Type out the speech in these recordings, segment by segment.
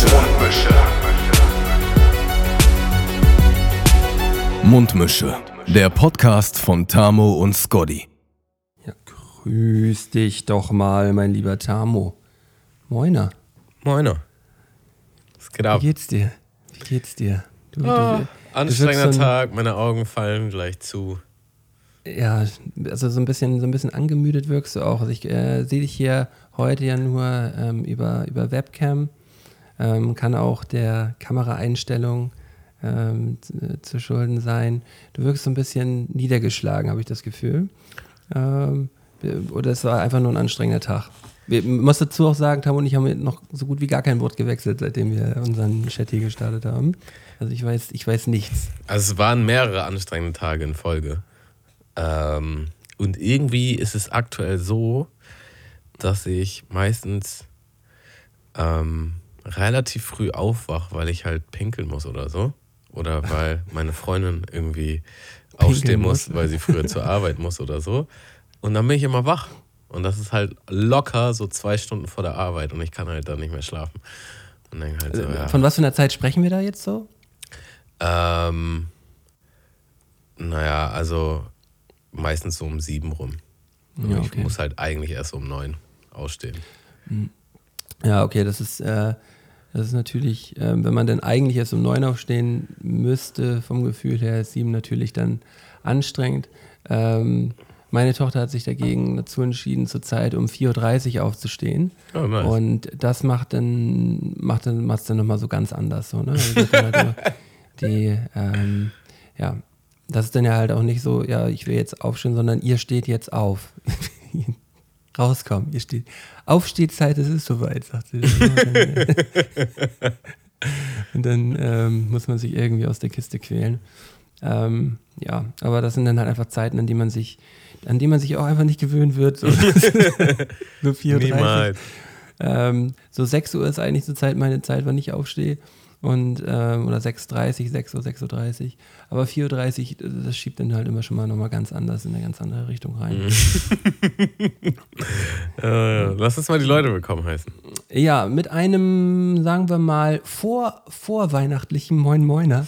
Mundmische. Mundmische. Der Podcast von Tamo und Scotty. Ja, grüß dich doch mal, mein lieber Tamo. Moiner. Moiner. Was geht ab? Wie geht's dir? Wie geht's dir? Du, oh, du, anstrengender so Tag, meine Augen fallen gleich zu. Ja, also so ein bisschen, so ein bisschen angemüdet wirkst du auch. Also ich äh, sehe dich hier heute ja nur ähm, über, über Webcam. Ähm, kann auch der Kameraeinstellung ähm, zu schulden sein. Du wirkst so ein bisschen niedergeschlagen, habe ich das Gefühl. Ähm, oder es war einfach nur ein anstrengender Tag. Ich muss dazu auch sagen, Tam und ich haben noch so gut wie gar kein Wort gewechselt, seitdem wir unseren Chat hier gestartet haben. Also ich weiß, ich weiß nichts. Also es waren mehrere anstrengende Tage in Folge. Ähm, und irgendwie ist es aktuell so, dass ich meistens ähm, relativ früh aufwache, weil ich halt pinkeln muss oder so. Oder weil meine Freundin irgendwie aufstehen muss, muss, weil sie früher zur Arbeit muss oder so. Und dann bin ich immer wach. Und das ist halt locker so zwei Stunden vor der Arbeit und ich kann halt dann nicht mehr schlafen. Halt so, ja. Von was für einer Zeit sprechen wir da jetzt so? Ähm, naja, also meistens so um sieben rum. Ja, okay. Ich muss halt eigentlich erst um neun ausstehen. Ja, okay, das ist, äh, das ist natürlich, äh, wenn man dann eigentlich erst um neun aufstehen müsste, vom Gefühl her, ist sieben natürlich dann anstrengend. Ähm, meine Tochter hat sich dagegen dazu entschieden, zurzeit um 4.30 Uhr aufzustehen. Oh, nice. Und das macht dann, macht dann, macht's dann nochmal so ganz anders. So, ne? Also halt die, ähm, ja, das ist dann ja halt auch nicht so, ja, ich will jetzt aufstehen, sondern ihr steht jetzt auf. Rauskommen, ihr steht. Aufstehzeit, es ist soweit, sagt sie. Und dann ähm, muss man sich irgendwie aus der Kiste quälen. Ähm, ja, aber das sind dann halt einfach Zeiten, an die man sich, an die man sich auch einfach nicht gewöhnen wird. So, so 4.30 Niemals. Ähm, so 6 Uhr ist eigentlich zur Zeit meine Zeit, wann ich aufstehe. Und, ähm, oder 6.30 6 Uhr, 6.30 Uhr. Aber 4.30 Uhr, das schiebt dann halt immer schon mal nochmal ganz anders in eine ganz andere Richtung rein. äh, lass uns mal die Leute willkommen heißen. Ja, mit einem, sagen wir mal, vor, vorweihnachtlichen Moin Moiner.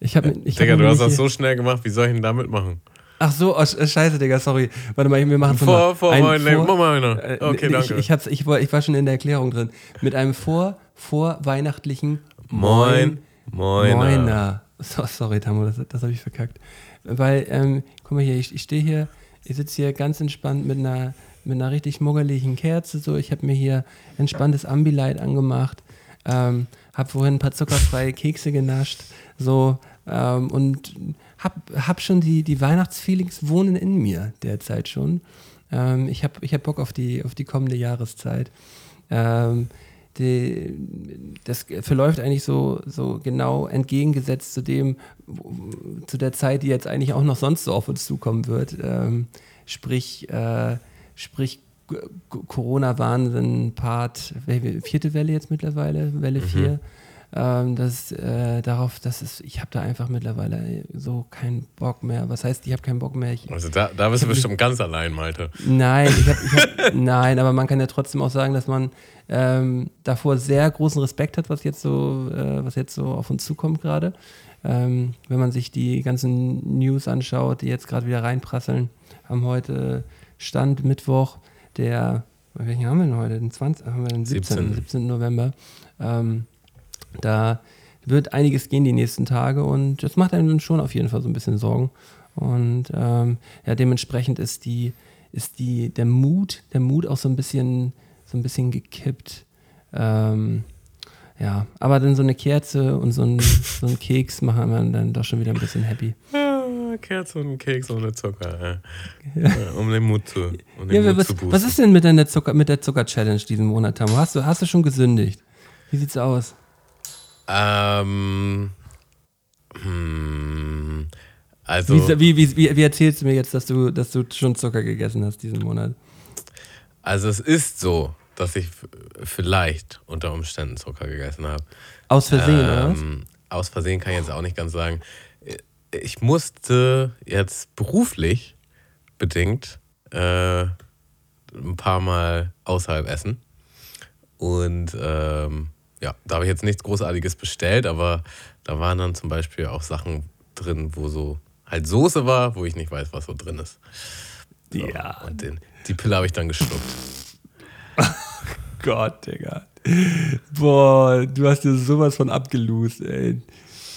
Ich hab, ich Digga, hab du hast das so schnell gemacht, wie soll ich denn da mitmachen? Ach so, oh, scheiße, Digga, sorry. Warte mal, wir machen vor. Vor, ein, vor, vor, Moiner. Äh, okay, danke. Ich, ich, ich, ich, war schon in der Erklärung drin. Mit einem vor, vorweihnachtlichen Moin, Moiner. Moiner. So, sorry, Tamu, das, das habe ich verkackt. Weil, ähm, guck mal hier, ich, ich stehe hier, ich sitze hier ganz entspannt mit einer, mit einer richtig muggeligen Kerze. So, ich habe mir hier entspanntes Ambilight angemacht, ähm, habe vorhin ein paar zuckerfreie Kekse genascht, so ähm, und hab, hab schon die, die Weihnachtsfeelings wohnen in mir derzeit schon. Ähm, ich habe ich hab Bock auf die, auf die kommende Jahreszeit. Ähm, die, das verläuft eigentlich so, so genau entgegengesetzt zu dem, zu der Zeit, die jetzt eigentlich auch noch sonst so auf uns zukommen wird. Ähm, sprich, äh, sprich Corona-Wahnsinn, Part, vierte Welle jetzt mittlerweile, Welle 4. Mhm. Ähm, das, äh, darauf, das ist, ich habe da einfach mittlerweile so keinen Bock mehr. Was heißt, ich habe keinen Bock mehr? Ich, also da, da bist du bestimmt ganz allein, Malte. Nein, ich hab, ich hab, nein, aber man kann ja trotzdem auch sagen, dass man ähm, davor sehr großen Respekt hat, was jetzt so, äh, was jetzt so auf uns zukommt gerade. Ähm, wenn man sich die ganzen News anschaut, die jetzt gerade wieder reinprasseln, haben heute Stand Mittwoch, der, welchen haben wir denn heute? Den 20, haben wir den 17. 17. 17. November. Ähm, da wird einiges gehen die nächsten Tage und das macht einem schon auf jeden Fall so ein bisschen Sorgen. Und ähm, ja, dementsprechend ist die, ist die, der Mut, der Mut auch so ein bisschen so ein bisschen gekippt. Ähm, ja, aber dann so eine Kerze und so ein, so ein Keks machen wir dann doch schon wieder ein bisschen happy. Ja, Kerze und Keks ohne Zucker, ja. Ja, um den Mut zu, um den Mut was, zu boosten. Was ist denn mit, der Zucker, mit der Zucker-Challenge diesen Monat, Tamo? Hast du, hast du schon gesündigt? Wie sieht's aus? Ähm, hm, also. Wie, wie, wie, wie, erzählst du mir jetzt, dass du, dass du schon Zucker gegessen hast diesen Monat? Also es ist so, dass ich vielleicht unter Umständen Zucker gegessen habe. Aus Versehen, ähm, oder was? Aus Versehen kann ich jetzt auch nicht ganz sagen. Ich musste jetzt beruflich bedingt äh, ein paar Mal außerhalb essen. Und ähm, ja, da habe ich jetzt nichts Großartiges bestellt, aber da waren dann zum Beispiel auch Sachen drin, wo so halt Soße war, wo ich nicht weiß, was so drin ist. So, Ja. Und den, die Pille habe ich dann geschluckt. Gott, Digga. Boah, du hast dir sowas von abgelost, ey.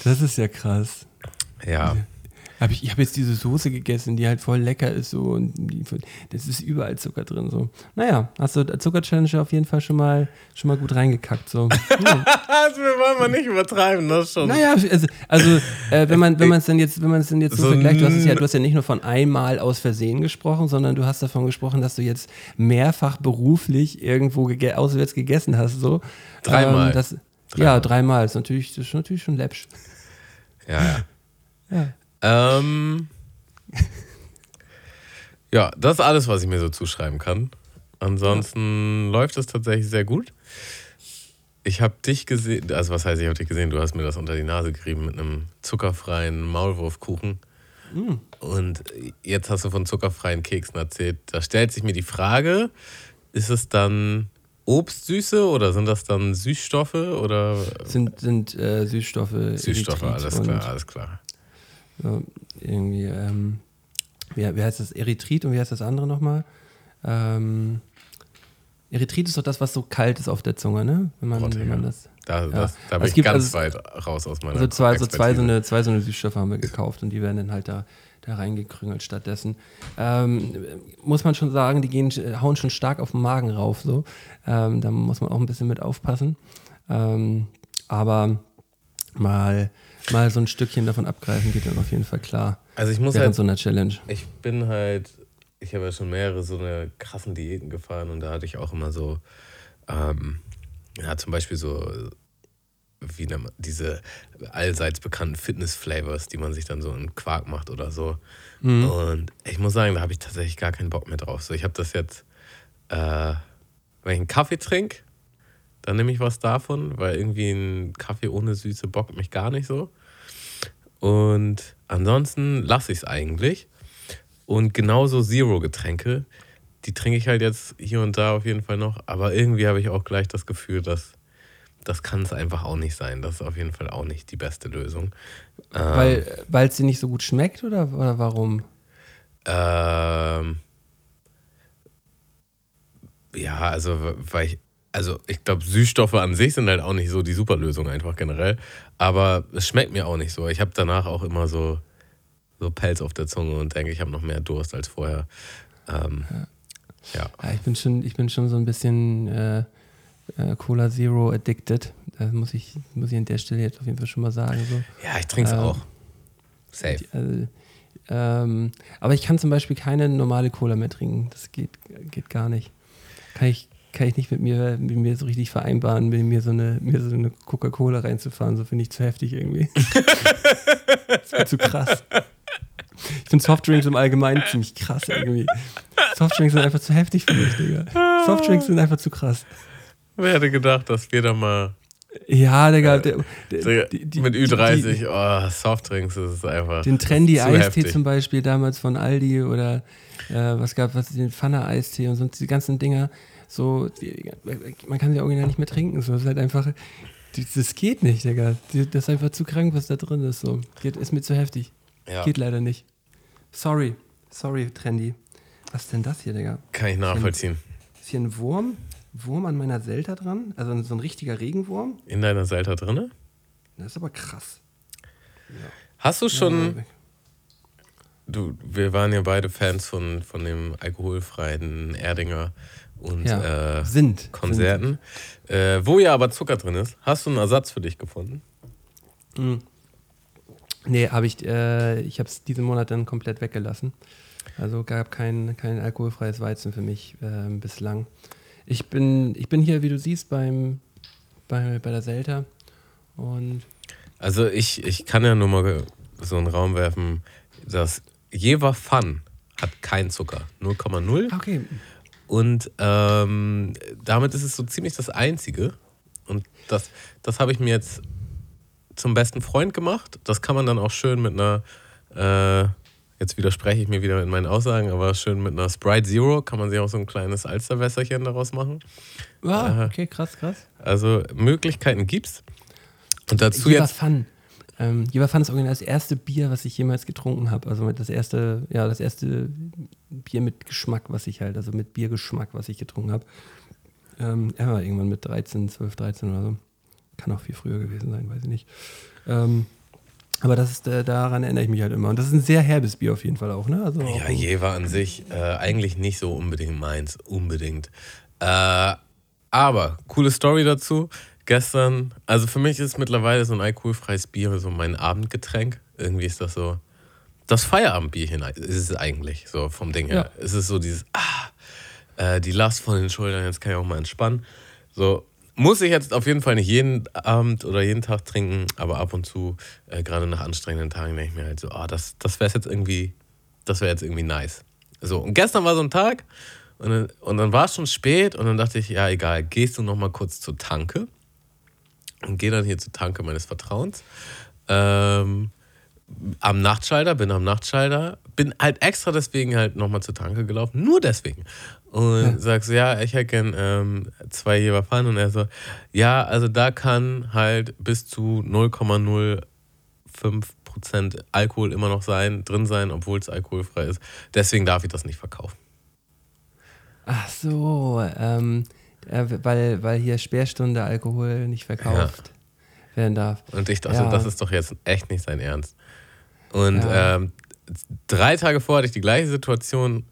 Das ist ja krass. Ja, Hab ich ich habe jetzt diese Soße gegessen, die halt voll lecker ist so und die, das ist überall Zucker drin so. Naja, hast du Zucker-Challenge auf jeden Fall schon mal, schon mal gut reingekackt so. Ja. Wir wollen mal nicht übertreiben, das schon. Naja, also, also äh, wenn man wenn man es denn jetzt wenn man es denn jetzt so, So vergleicht, du hast es ja du hast ja nicht nur von einmal aus Versehen gesprochen, sondern du hast davon gesprochen, dass du jetzt mehrfach beruflich irgendwo gege auswärts gegessen hast so. Dreimal. Ähm, das, Ja, Dreimal. dreimal. Ist natürlich, das ist natürlich schon läppsch. Ja, ja. Ja. Ähm, ja, das ist alles, was ich mir so zuschreiben kann. Ansonsten läuft es tatsächlich sehr gut. Ich habe dich gesehen, also was heißt, ich habe dich gesehen, du hast mir das unter die Nase gerieben mit einem zuckerfreien Maulwurfkuchen. Und jetzt hast du von zuckerfreien Keksen erzählt. Da stellt sich mir die Frage, ist es dann Obstsüße oder sind das dann Süßstoffe oder Sind, sind äh, Süßstoffe. Süßstoffe? Alles klar, alles klar. Ja, irgendwie, ähm, wie, wie heißt das? Erythrit und wie heißt das andere nochmal? Ähm, Erythrit ist doch das, was so kalt ist auf der Zunge, ne? Wenn man, wenn man das. Da, das, da Es bin ich gibt ganz also- weit raus aus meiner Also zwei, so zwei, so eine, zwei so eine Süßstoffe haben wir gekauft und die werden dann halt da, da reingekrüngelt stattdessen. Ähm, muss man schon sagen, die gehen, hauen schon stark auf den Magen rauf. So. Ähm, da muss man auch ein bisschen mit aufpassen. Ähm, aber mal, mal so ein Stückchen davon abgreifen geht dann auf jeden Fall klar. Also ich muss Während halt, so einer Challenge. ich bin halt, ich habe ja schon mehrere so eine krassen Diäten gefahren und da hatte ich auch immer so, ähm, ja zum Beispiel so, wie nennt man, diese allseits bekannten Fitness-Flavors, die man sich dann so in Quark macht oder so. Mhm. Und ich muss sagen, da habe ich tatsächlich gar keinen Bock mehr drauf. So, ich habe das jetzt, äh, wenn ich einen Kaffee trinke, dann nehme ich was davon, weil irgendwie ein Kaffee ohne Süße bockt mich gar nicht so. Und ansonsten lasse ich es eigentlich. Und genauso Zero-Getränke, die trinke ich halt jetzt hier und da auf jeden Fall noch. Aber irgendwie habe ich auch gleich das Gefühl, dass das kann es einfach auch nicht sein. Das ist auf jeden Fall auch nicht die beste Lösung. Ähm, Weil weil es dir nicht so gut schmeckt oder, oder warum? Ähm, ja, also, weil ich, also ich glaube, Süßstoffe an sich sind halt auch nicht so die Superlösung einfach generell. Aber es schmeckt mir auch nicht so. Ich habe danach auch immer so, so Pelz auf der Zunge und denke, ich habe noch mehr Durst als vorher. Ähm, ja. Ja, ich bin schon, ich bin schon so ein bisschen äh, äh, Cola Zero addicted. Da muss ich, muss ich an der Stelle jetzt auf jeden Fall schon mal sagen. So. Ja, ich trinke es Ähm, auch. Safe. Also, ähm, aber ich kann zum Beispiel keine normale Cola mehr trinken. Das geht, geht gar nicht. Kann ich, kann ich nicht mit mir, mit mir so richtig vereinbaren, mit mir so eine, mir so eine Coca-Cola reinzufahren. So finde ich zu heftig irgendwie. das ist zu krass. Ich finde Softdrinks im Allgemeinen ziemlich krass irgendwie. Softdrinks sind einfach zu heftig für mich, Digga. Softdrinks sind einfach zu krass. Wer hätte gedacht, dass wir da mal Ja, Digga. Der, der, Digga, die- die- mit die- Ü30, oh, Softdrinks, ist einfach. Den Trendy Eistee heftig. zum Beispiel damals von Aldi oder äh, was gab was den Pfanne Eistee und so die ganzen Dinger. So, die, man kann sie original nicht mehr trinken. So, das ist halt einfach, das geht nicht, Digga. Das ist einfach zu krank, was da drin ist. So, geht, ist mir zu heftig. Ja, Geht leider nicht. Sorry, sorry, Trendy. Was ist denn das hier, Digga? kann ich nachvollziehen. Ist hier ein Wurm? Wurm an meiner Selta dran? Also so ein richtiger Regenwurm? In deiner Selta drinne? Das ist aber krass. Hast du schon, Ja, du, wir waren ja beide Fans von, von dem alkoholfreien Erdinger und ja. äh, sind. Konzerten, äh, wo ja aber Zucker drin ist. Hast du einen Ersatz für dich gefunden? Sind. Mm. Nee, habe ich, äh, ich habe es diesen Monat dann komplett weggelassen. Also gab kein, kein alkoholfreies Weizen für mich ähm, bislang. Ich bin, ich bin hier, wie du siehst, beim, bei, bei der Selta und Also ich, ich kann ja nur mal so einen Raum werfen, das Jever Fun hat keinen Zucker, 0,0. okay, Und ähm, damit ist es so ziemlich das Einzige. Und das, das habe ich mir jetzt zum besten Freund gemacht. Das kann man dann auch schön mit einer, äh, Jetzt widerspreche ich mir wieder in meinen Aussagen, aber schön mit einer Sprite Zero kann man sich auch so ein kleines Alsterwässerchen daraus machen. Ah, Äh, okay, krass, krass. Also Möglichkeiten gibt's. Und dazu Jever jetzt. Fun. Ähm, Jever Fun ist original das erste Bier, was ich jemals getrunken habe. Also das erste, ja, das erste Bier mit Geschmack, was ich halt, also mit Biergeschmack, was ich getrunken habe. Ähm, er war irgendwann mit 13, 12, 13 oder so. Kann auch viel früher gewesen sein, weiß ich nicht. Ähm, aber das ist, äh, daran erinnere ich mich halt immer. Und das ist ein sehr herbes Bier auf jeden Fall auch, ne? Also auch Ja, Jever an sich äh, eigentlich nicht so unbedingt meins, unbedingt. Äh, aber coole Story dazu. Gestern, also für mich ist mittlerweile so ein alkoholfreies Bier so mein Abendgetränk. Irgendwie ist das so das Feierabendbierchen ist es eigentlich so vom Ding her. Es ist so dieses, ah, äh, die Last von den Schultern, jetzt kann ich auch mal entspannen. So, muss ich jetzt auf jeden Fall nicht jeden Abend oder jeden Tag trinken, aber ab und zu, äh, gerade nach anstrengenden Tagen, denke ich mir halt so, ah, das, das wäre jetzt irgendwie, das wäre jetzt irgendwie nice. So, und gestern war so ein Tag und dann, und dann war es schon spät und dann dachte ich, ja, egal, gehst du noch mal kurz zur Tanke und gehe dann hier zur Tanke meines Vertrauens. Ähm, am Nachtschalter, bin am Nachtschalter, bin halt extra deswegen halt nochmal zur Tanke gelaufen, nur deswegen. Und Ja. sagst, ja, ich hätte gern ähm, zwei Jever Pfann und er so, ja, also da kann halt bis zu 0,05% Alkohol immer noch sein, drin sein, obwohl es alkoholfrei ist. Deswegen darf ich das nicht verkaufen. Ach so, ähm, äh, weil, weil hier Sperrstunde Alkohol nicht verkauft werden darf. Und ich dachte, Ja. das ist doch jetzt echt nicht sein Ernst. Und Ja. ähm, drei Tage vorher hatte ich die gleiche Situation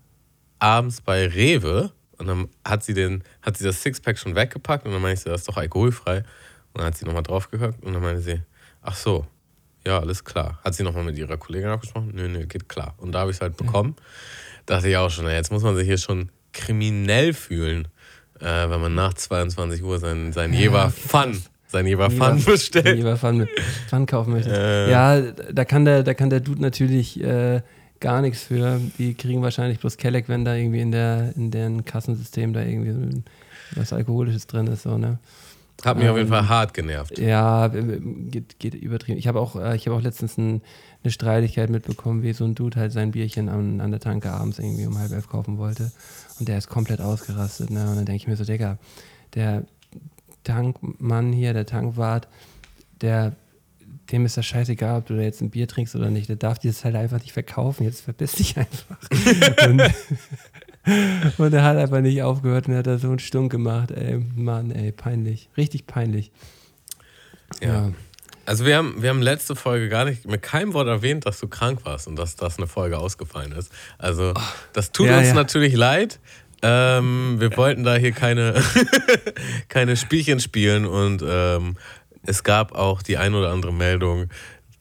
abends bei Rewe. Und dann hat sie, den, hat sie das Sixpack schon weggepackt und dann meinte ich so, das ist doch alkoholfrei. Und dann hat sie nochmal drauf und dann meinte sie, ach so, ja, alles klar. Hat sie nochmal mit ihrer Kollegin abgesprochen? Nö, nö, geht klar. Und da habe ich es halt bekommen. Dachte ich auch schon, jetzt muss man sich hier schon kriminell fühlen, äh, wenn man nach 22 Uhr sein, sein Ja, Jever Fun, sein Jever Jever- Fun bestellt. Pfann mit Pfann kaufen möchtest. Äh. Ja, da kann der, da kann der Dude natürlich äh, gar nichts für. Die kriegen wahrscheinlich bloß Kelleck, wenn da irgendwie in der in deren Kassensystem da irgendwie was Alkoholisches drin ist, so, ne? Hat mich auf jeden Ähm, Fall hart genervt. Ja, geht, geht übertrieben. Ich habe auch, äh, ich habe auch letztens ein, eine Streitigkeit mitbekommen, wie so ein Dude halt sein Bierchen an, an der Tanke abends irgendwie um halb elf kaufen wollte. Und der ist komplett ausgerastet. Ne? Und dann denke ich mir so, Digga, der Tankmann hier, der Tankwart, der, dem ist das scheißegal, ob du da jetzt ein Bier trinkst oder nicht. Der darf dir das halt einfach nicht verkaufen. Jetzt verpiss dich einfach. und, und er hat einfach nicht aufgehört und hat da so einen Stunk gemacht. Ey, Mann, ey, peinlich. Richtig peinlich. Ja. Also wir haben, wir haben letzte Folge gar nicht mit keinem Wort erwähnt, dass du krank warst und dass das eine Folge ausgefallen ist. Also das tut Ja, uns ja. natürlich leid. Ähm, wir wollten da hier keine, keine Spielchen spielen und ähm, es gab auch die ein oder andere Meldung,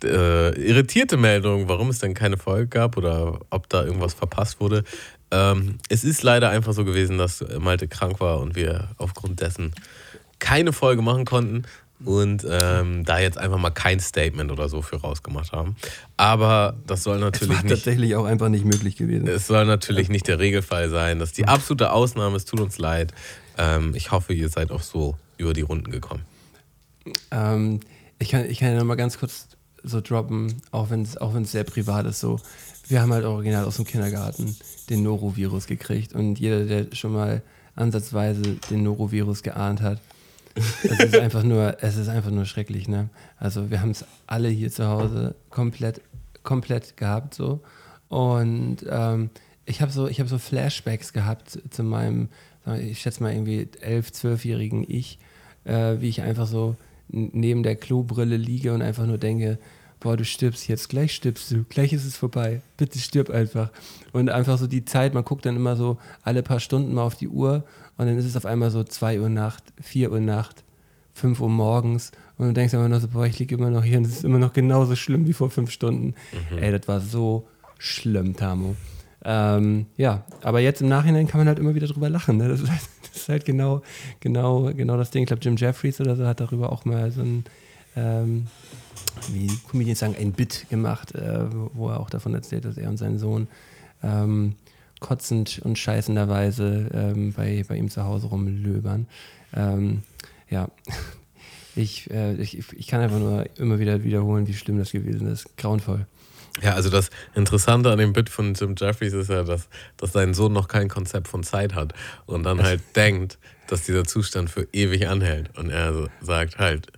äh, irritierte Meldung, warum es denn keine Folge gab oder ob da irgendwas verpasst wurde. Ähm, es ist leider einfach so gewesen, dass Malte krank war und wir aufgrund dessen keine Folge machen konnten und ähm, da jetzt einfach mal kein Statement oder so für rausgemacht haben. Aber das soll Es natürlich war nicht. tatsächlich auch einfach nicht möglich gewesen. Es soll natürlich nicht der Regelfall sein. Das ist die absolute Ausnahme. Es tut uns leid. Ähm, ich hoffe, ihr seid auch so über die Runden gekommen. Ähm, ich, kann, ich kann ja noch mal ganz kurz so droppen, auch wenn es auch wenn's sehr privat ist. So, wir haben halt original aus dem Kindergarten den Norovirus gekriegt und jeder, der schon mal ansatzweise den Norovirus geahnt hat, es ist einfach nur, es ist einfach nur schrecklich, ne? Also wir haben es alle hier zu Hause komplett, komplett gehabt so und ähm, ich habe so, ich habe so Flashbacks gehabt zu meinem, ich schätze mal irgendwie elf, zwölfjährigen Ich, äh, wie ich einfach so neben der Klobrille liege und einfach nur denke, boah, du stirbst jetzt, gleich stirbst du, gleich ist es vorbei, bitte stirb einfach. Und einfach so die Zeit, man guckt dann immer so alle paar Stunden mal auf die Uhr und dann ist es auf einmal so 2 Uhr Nacht, 4 Uhr Nacht, 5 Uhr morgens und du denkst immer noch so, boah, ich liege immer noch hier und es ist immer noch genauso schlimm wie vor fünf Stunden. Ey, das war so schlimm, Tamo. Ähm, ja, aber jetzt im Nachhinein kann man halt immer wieder drüber lachen. Ne? Das, ist halt, das ist halt genau, genau, genau das Ding. Ich glaube, Jim Jeffries oder so hat darüber auch mal so ein, ähm, wie Comedians sagen, ein Bit gemacht, äh, wo er auch davon erzählt, dass er und sein Sohn ähm, kotzend und scheißenderweise ähm, bei, bei ihm zu Hause rumlöbern. Ähm, ja, ich, äh, ich, ich kann einfach nur immer wieder wiederholen, wie schlimm das gewesen ist. Grauenvoll. Ja, also das Interessante an dem Bit von Jim Jeffries ist ja, dass, dass sein Sohn noch kein Konzept von Zeit hat und dann halt denkt, dass dieser Zustand für ewig anhält. Und er sagt halt,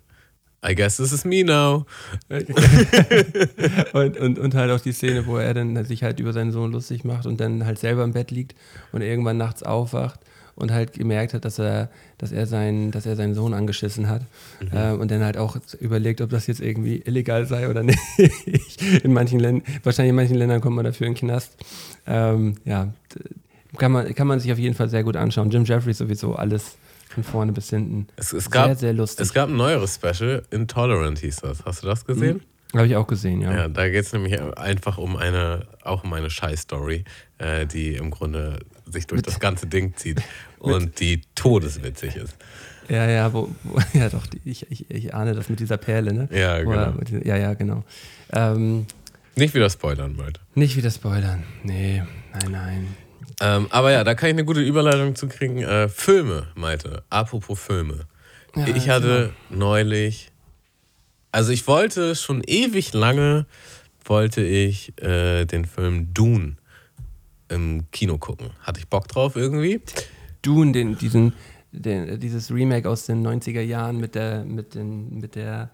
I guess this is me now. und, und, und halt auch die Szene, wo er dann sich halt über seinen Sohn lustig macht und dann halt selber im Bett liegt und irgendwann nachts aufwacht und halt gemerkt hat, dass er, dass er, seinen, dass er seinen Sohn angeschissen hat. Mhm. Äh, und dann halt auch überlegt, ob das jetzt irgendwie illegal sei oder nicht. in manchen Ländern, wahrscheinlich in manchen Ländern kommt man dafür in den Knast. Ähm, ja, kann man, kann man sich auf jeden Fall sehr gut anschauen. Jim Jeffries sowieso alles von vorne bis hinten. Es, es gab, sehr, sehr lustig. Es gab ein neueres Special, Intolerant hieß das. Hast du das gesehen? Mhm. Habe ich auch gesehen, ja. Ja, da geht es nämlich einfach um eine, auch um eine Scheiß-Story, äh, die im Grunde sich durch das ganze Ding zieht und die todeswitzig ist. Ja, ja, wo, wo ja doch, ich, ich, ich, ahne das mit dieser Perle, ne? Ja, genau. Er, ja, ja, genau. Ähm, nicht wieder spoilern, Leute. Nicht wieder spoilern. Nee, nein, nein. Ähm, aber ja, da kann ich eine gute Überleitung zu kriegen. Äh, Filme, Malte. Apropos Filme. Ja, ich hatte neulich, also ich wollte schon ewig lange, wollte ich äh, den Film Dune im Kino gucken. Hatte ich Bock drauf irgendwie. Dune, den, diesen, den, dieses Remake aus den 90er Jahren mit der, mit den, mit der,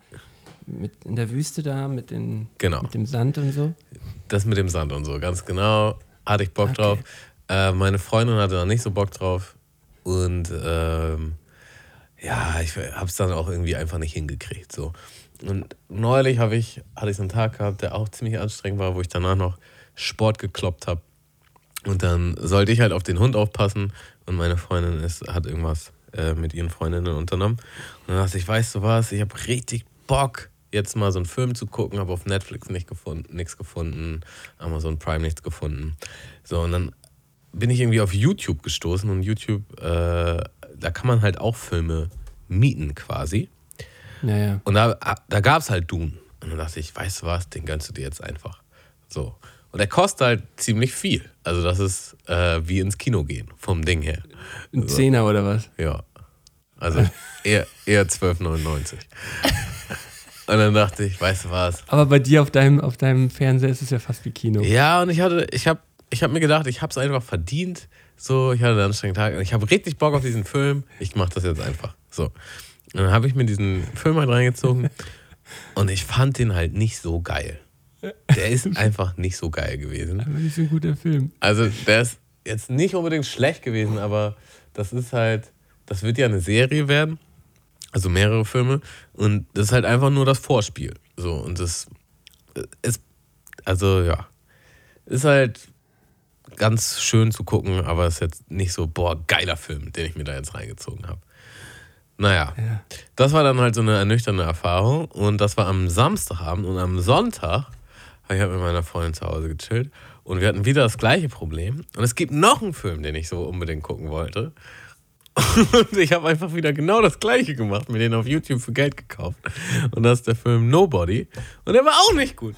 mit in der Wüste da, mit, den, genau. mit dem Sand und so. Das mit dem Sand und so, ganz genau. Hatte ich Bock okay. drauf. Äh, meine Freundin hatte da nicht so Bock drauf. Und ähm, ja, ich habe es dann auch irgendwie einfach nicht hingekriegt. So. Und neulich ich, hatte ich so einen Tag gehabt, der auch ziemlich anstrengend war, wo ich danach noch Sport gekloppt habe. Und dann sollte ich halt auf den Hund aufpassen und meine Freundin ist, hat irgendwas äh, mit ihren Freundinnen unternommen. Und dann dachte ich, weißt du was, ich habe richtig Bock, jetzt mal so einen Film zu gucken, habe auf Netflix nicht gefunden, nichts gefunden, Amazon Prime nichts gefunden. So, und dann bin ich irgendwie auf YouTube gestoßen und YouTube, äh, da kann man halt auch Filme mieten quasi. Ja, ja. Und da, da gab es halt Dune. Und dann dachte ich, weißt du was, den gönnst du dir jetzt einfach. So. Und der kostet halt ziemlich viel. Also das ist äh, wie ins Kino gehen, vom Ding her. Ein also, Zehner oder was? Ja. Also eher, eher 12,99. Und dann dachte ich, weißt du was? Aber bei dir auf deinem, auf deinem Fernseher ist es ja fast wie Kino. Ja, und ich hatte, ich habe ich hab mir gedacht, ich habe es einfach verdient. So, ich hatte einen anstrengenden Tag und ich habe richtig Bock auf diesen Film. Ich mache das jetzt einfach. So. Und dann habe ich mir diesen Film halt reingezogen und ich fand den halt nicht so geil. Der ist einfach nicht so geil gewesen. Aber nicht so ein guter Film. Also, der ist jetzt nicht unbedingt schlecht gewesen, aber das ist halt, das wird ja eine Serie werden. Also mehrere Filme. Und das ist halt einfach nur das Vorspiel. So, und das ist, also ja, ist halt ganz schön zu gucken, aber es ist jetzt nicht so, boah, geiler Film, den ich mir da jetzt reingezogen habe. Naja, ja. das war dann halt so eine ernüchternde Erfahrung und das war am Samstagabend und am Sonntag ich habe mit meiner Freundin zu Hause gechillt und wir hatten wieder das gleiche Problem. Und es gibt noch einen Film, den ich so unbedingt gucken wollte. Und ich habe einfach wieder genau das gleiche gemacht, mir den auf YouTube für Geld gekauft. Und das ist der Film Nobody. Und der war auch nicht gut.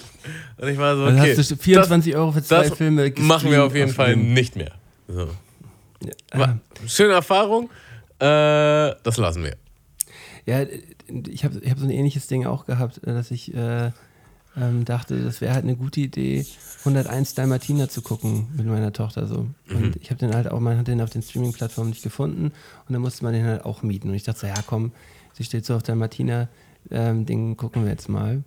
Und ich war so, okay. Dann hast du 24 Euro für zwei Filme Machen wir auf jeden Fall nicht mehr. So. Ja. Schöne Erfahrung. Äh, das lassen wir. Ja, ich habe ich hab so ein ähnliches Ding auch gehabt, dass ich. Äh ähm, dachte, das wäre halt eine gute Idee, 101 Dalmatiner zu gucken mit meiner Tochter so. Mhm. Und ich habe den halt auch, man hat den auf den Streaming-Plattformen nicht gefunden und dann musste man den halt auch mieten. Und ich dachte so, ja komm, sie steht so auf Dalmatiner, ähm, den gucken wir jetzt mal.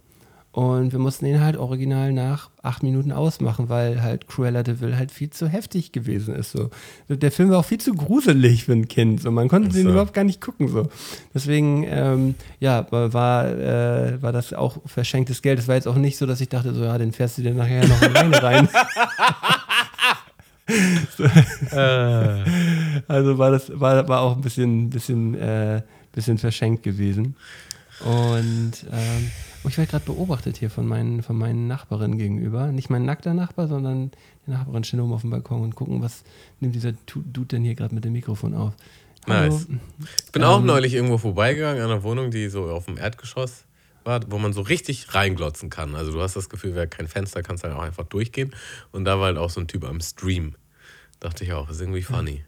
Und wir mussten den halt original nach acht Minuten ausmachen, weil halt Cruella de Vil halt viel zu heftig gewesen ist. So. Der Film war auch viel zu gruselig für ein Kind. So. Man konnte so. den überhaupt gar nicht gucken. So. Deswegen, ähm, ja, war, äh, war das auch verschenktes Geld. Es war jetzt auch nicht so, dass ich dachte, so, ja, den fährst du dir nachher noch alleine rein. so. Äh. also war das war, war auch ein bisschen, bisschen, äh, bisschen verschenkt gewesen. Und ähm, Oh, ich werde gerade beobachtet hier von meinen, von meinen Nachbarinnen gegenüber. Nicht mein nackter Nachbar, sondern die Nachbarin stehen oben auf dem Balkon und gucken, was nimmt dieser Dude denn hier gerade mit dem Mikrofon auf. Hallo. Nice. Ich bin ähm, auch neulich irgendwo vorbeigegangen an einer Wohnung, die so auf dem Erdgeschoss war, wo man so richtig reinglotzen kann. Also du hast das Gefühl, wer kein Fenster, kannst halt auch einfach durchgehen. Und da war halt auch so ein Typ am Stream. Dachte ich auch, ist irgendwie funny.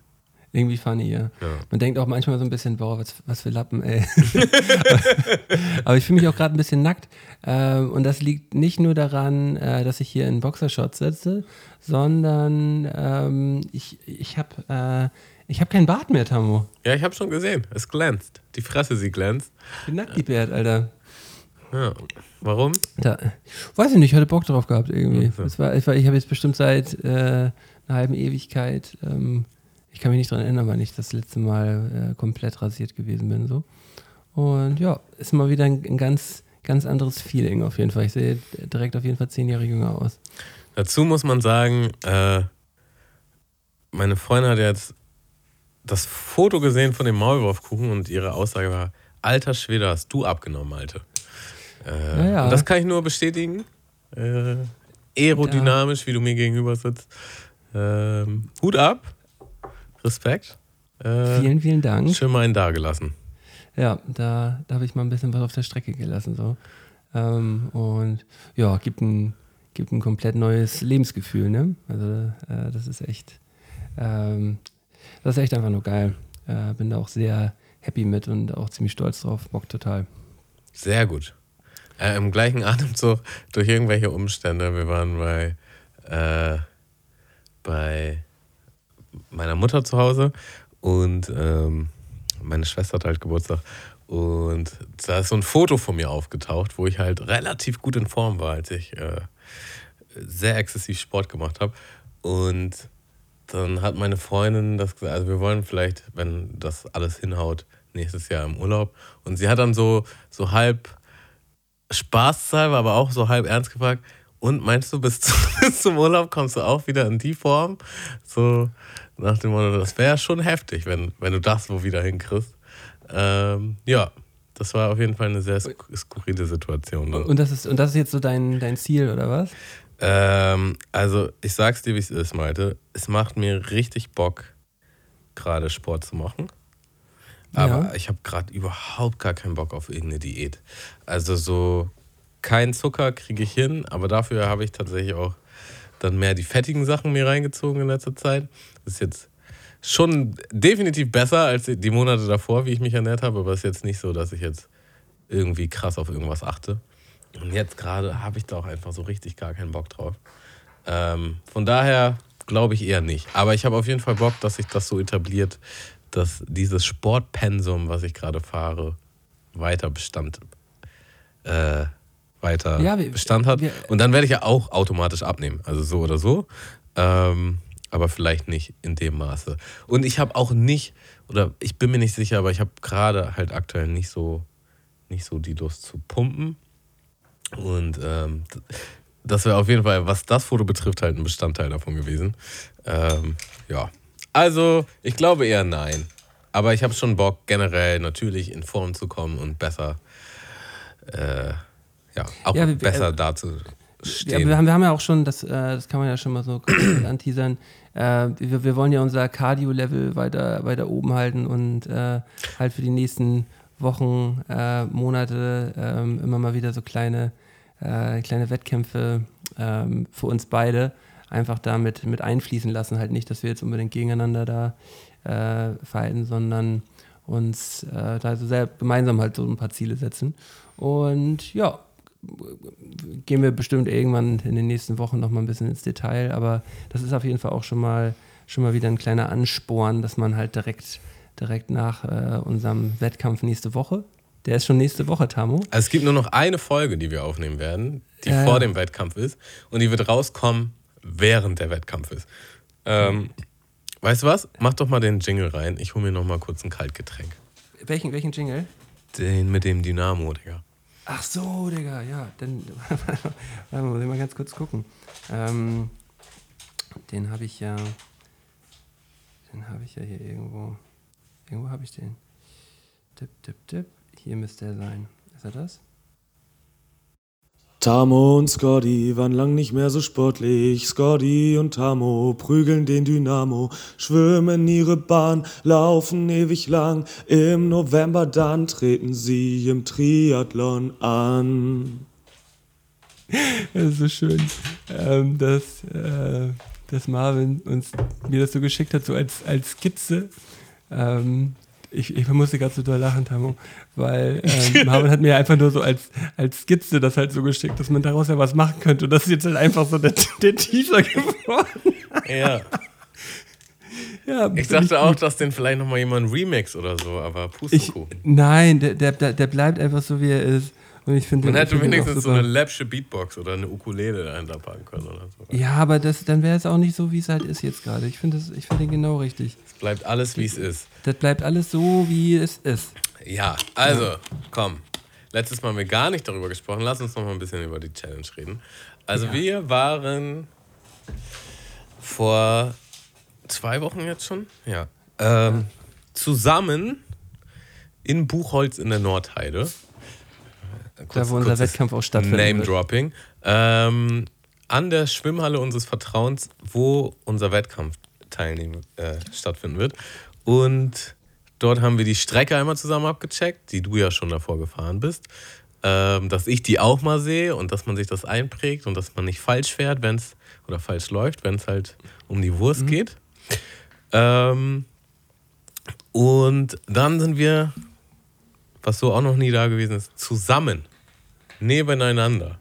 Irgendwie funny, ja. Ja. Man denkt auch manchmal so ein bisschen, boah, was, was für Lappen, ey. Aber ich fühle mich auch gerade ein bisschen nackt. Ähm, und das liegt nicht nur daran, äh, dass ich hier in Boxershorts sitze, sondern ähm, ich, ich habe äh, ich hab keinen Bart mehr, Tammo. Ja, ich habe schon gesehen. Es glänzt. Die Fresse, sie glänzt. Ich bin nackt gebärt, Alter. Ja. Warum? Da, weiß ich nicht, ich hatte Bock drauf gehabt irgendwie. Ach so. Das war, ich war, ich habe jetzt bestimmt seit äh, einer halben Ewigkeit, ähm, ich kann mich nicht daran erinnern, wann ich das letzte Mal äh, komplett rasiert gewesen bin. So. Und ja, ist mal wieder ein, ein ganz, ganz anderes Feeling auf jeden Fall. Ich sehe direkt auf jeden Fall zehn Jahre jünger aus. Dazu muss man sagen, äh, meine Freundin hat jetzt das Foto gesehen von dem Maulwurfkuchen und ihre Aussage war: Alter Schwede, hast du abgenommen, Alter. Äh, Ja, ja. Und das kann ich nur bestätigen. Äh, aerodynamisch, wie du mir gegenüber sitzt. Ähm, Hut ab. Respekt. Äh, Vielen, vielen Dank. schön mal einen dagelassen. Ja, da, da habe ich mal ein bisschen was auf der Strecke gelassen. So. Ähm, und ja, gibt ein, gibt ein komplett neues Lebensgefühl. Ne? Also äh, das ist echt, ähm, das ist echt einfach nur geil. Äh, bin da auch sehr happy mit und auch ziemlich stolz drauf. Bock total. Sehr gut. Äh, Im gleichen Atemzug durch irgendwelche Umstände. Wir waren bei, äh, bei meiner Mutter zu Hause und ähm, meine Schwester hat halt Geburtstag. Und da ist so ein Foto von mir aufgetaucht, wo ich halt relativ gut in Form war, als ich äh, sehr exzessiv Sport gemacht habe. Und dann hat meine Freundin das gesagt, also wir wollen vielleicht, wenn das alles hinhaut, nächstes Jahr im Urlaub. Und sie hat dann so, so halb spaßhalber, aber auch so halb ernst gefragt, und meinst du, bis, zu, bis zum Urlaub kommst du auch wieder in die Form? So nach dem Motto, das wäre schon heftig, wenn, wenn du das wo wieder hinkriegst. Ähm, ja, das war auf jeden Fall eine sehr sk skurrile Situation. Dann. Und das ist, und das ist jetzt so dein, dein Ziel, oder was? Ähm, also, ich sag's dir, wie es ist, Malte. Es macht mir richtig Bock, gerade Sport zu machen. Aber Ja. ich habe gerade überhaupt gar keinen Bock auf irgendeine Diät. Also so kein Zucker kriege ich hin, aber dafür habe ich tatsächlich auch dann mehr die fettigen Sachen mir reingezogen in letzter Zeit. Das ist jetzt schon definitiv besser als die Monate davor, wie ich mich ernährt habe, aber es ist jetzt nicht so, dass ich jetzt irgendwie krass auf irgendwas achte. Und jetzt gerade habe ich da auch einfach so richtig gar keinen Bock drauf. Ähm, von daher glaube ich eher nicht. Aber ich habe auf jeden Fall Bock, dass sich das so etabliert, dass dieses Sportpensum, was ich gerade fahre, weiter Bestand, äh, weiter Ja, wir- Bestand hat. wir- Und dann werde ich ja auch automatisch abnehmen. Also so oder so. Ähm, aber vielleicht nicht in dem Maße. Und ich habe auch nicht, oder ich bin mir nicht sicher, aber ich habe gerade halt aktuell nicht so, nicht so die Lust zu pumpen. Und ähm, das wäre auf jeden Fall, was das Foto betrifft, halt ein Bestandteil davon gewesen. Ähm, ja. Also, ich glaube eher nein. Aber ich habe schon Bock, generell natürlich in Form zu kommen und besser, äh, ja, auch Ja, besser äh, da zu Ja, stehen. wir, haben, wir haben ja auch schon, das, äh, das kann man ja schon mal so anteasern, äh, wir, wir wollen ja unser Cardio-Level weiter, weiter oben halten und äh, halt für die nächsten Wochen, äh, Monate ähm, immer mal wieder so kleine, äh, kleine Wettkämpfe ähm, für uns beide einfach damit mit einfließen lassen. Halt nicht, dass wir jetzt unbedingt gegeneinander da fighten, sondern uns da so sehr gemeinsam halt so ein paar Ziele setzen. Und ja, gehen wir bestimmt irgendwann in den nächsten Wochen noch mal ein bisschen ins Detail, aber das ist auf jeden Fall auch schon mal, schon mal wieder ein kleiner Ansporn, dass man halt direkt, direkt nach äh, unserem Wettkampf nächste Woche, der ist schon nächste Woche, Tamo. Also es gibt nur noch eine Folge, die wir aufnehmen werden, die Ja, vor dem Wettkampf ist. Und die wird rauskommen, während der Wettkampf ist. Ähm, weißt du was? Mach doch mal den Jingle rein. Ich hole mir noch mal kurz ein Kaltgetränk. Welchen, welchen Jingle? Den mit dem Dynamo, Digga. Ach so, Digga, ja, dann warte mal, muss ich mal ganz kurz gucken. Ähm, den habe ich ja, den habe ich ja hier irgendwo, irgendwo habe ich den. Tipp, tipp, tipp, hier müsste er sein. Ist er das? Tamo und Scotty waren lang nicht mehr so sportlich. Scotty und Tamo prügeln den Dynamo, schwimmen ihre Bahn, laufen ewig lang. Im November dann treten sie im Triathlon an. Das ist so schön. Ähm, das, äh, dass Marvin uns mir das so geschickt hat, so als, als Skizze. Ähm, ich, ich musste gerade so doll lachen, Tamo, weil ähm, Marvin hat mir einfach nur so als, als Skizze das halt so geschickt, dass man daraus ja was machen könnte. Und das ist jetzt halt einfach so der, der Teaser geworden. Ja. Ja, Ich dachte auch, dass den vielleicht nochmal jemand remix oder so, aber ich, Pustekuchen. Nein, der, der, der der bleibt einfach so, wie er ist. Und ich Man den- hätte ich wenigstens so eine läppsche Beatbox oder eine Ukulele dahinter packen können oder so. Ja, aber das, dann wäre es auch nicht so, wie es halt ist jetzt gerade. Ich finde find den genau richtig. Es bleibt alles, wie es ist. Das bleibt alles so, wie es ist. Ja, also, komm. Letztes Mal haben wir gar nicht darüber gesprochen. Lass uns noch mal ein bisschen über die Challenge reden. Also, Ja. wir waren vor zwei Wochen jetzt schon, ja, ähm, zusammen in Buchholz in der Nordheide. Da, wo unser Wettkampf auch stattfindet. Name-Dropping. Ähm, an der Schwimmhalle unseres Vertrauens, wo unser Wettkampf teilnehmen, äh, stattfinden wird. Und dort haben wir die Strecke einmal zusammen abgecheckt, die du ja schon davor gefahren bist. Ähm, dass ich die auch mal sehe und dass man sich das einprägt und dass man nicht falsch fährt, wenn es oder falsch läuft, wenn es halt um die Wurst geht. Ähm, und dann sind wir, was so auch noch nie da gewesen ist, zusammen, nebeneinander,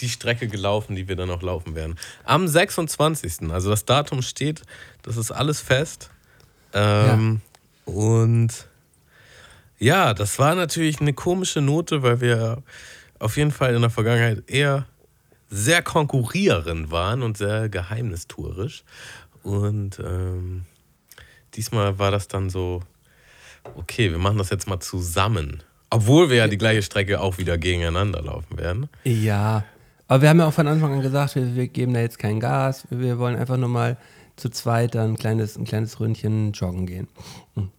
die Strecke gelaufen, die wir dann auch laufen werden. Am 26. Also das Datum steht, das ist alles fest. Ähm, Und ja, das war natürlich eine komische Note, weil wir auf jeden Fall in der Vergangenheit eher sehr konkurrierend waren und sehr geheimnistuerisch. Und ähm, diesmal war das dann so, okay, wir machen das jetzt mal zusammen. Obwohl wir ja die gleiche Strecke auch wieder gegeneinander laufen werden. Ja, aber wir haben ja auch von Anfang an gesagt, wir, wir geben da jetzt kein Gas. Wir wollen einfach nur mal zu zweit dann ein kleines, ein kleines Ründchen joggen gehen. Hm.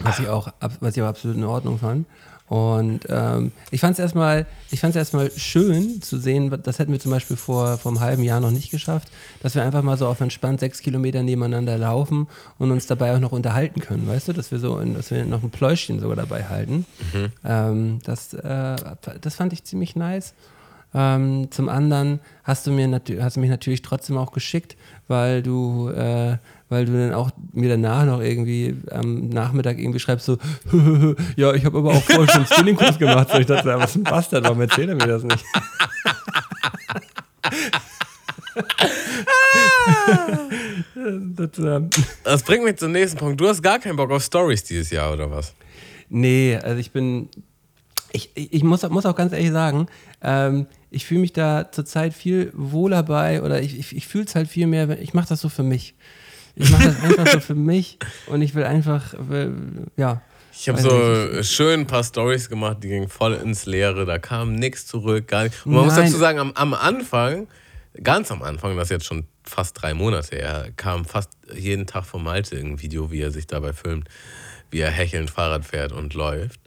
Was ich auch, was ich auch absolut in Ordnung fand. Und ähm, ich fand es erstmal, ich fand's erstmal schön zu sehen, das hätten wir zum Beispiel vor, vor einem halben Jahr noch nicht geschafft, dass wir einfach mal so auf entspannt sechs Kilometer nebeneinander laufen und uns dabei auch noch unterhalten können, weißt du, dass wir so, dass wir noch ein Pläuschchen sogar dabei halten. Ähm, das, äh, das fand ich ziemlich nice. Ähm, zum anderen hast du, mir hast du mich natürlich trotzdem auch geschickt, weil du, äh, weil du dann auch mir danach noch irgendwie am Nachmittag irgendwie schreibst so, ja, ich habe aber auch vorher schon einen Spinningkurs gemacht. So, ich dachte, was ist ein Bastard, warum erzählt er mir das nicht? das, ähm, Das bringt mich zum nächsten Punkt. Du hast gar keinen Bock auf Stories dieses Jahr, oder was? Nee, also ich bin. Ich, ich muss, muss auch ganz ehrlich sagen, ähm, ich fühle mich da zurzeit viel wohler bei oder ich, ich, ich fühle es halt viel mehr, wenn- ich mache das so für mich. Ich mache das einfach so für mich und ich will einfach, ja. Ich habe so schön ein paar Stories gemacht, die gingen voll ins Leere, da kam nichts zurück, gar nicht. Und man muss Nein. dazu sagen, am, am Anfang, ganz am Anfang, das ist jetzt schon fast drei Monate her, kam fast jeden Tag von Malte ein Video, wie er sich dabei filmt, wie er hechelnd Fahrrad fährt und läuft.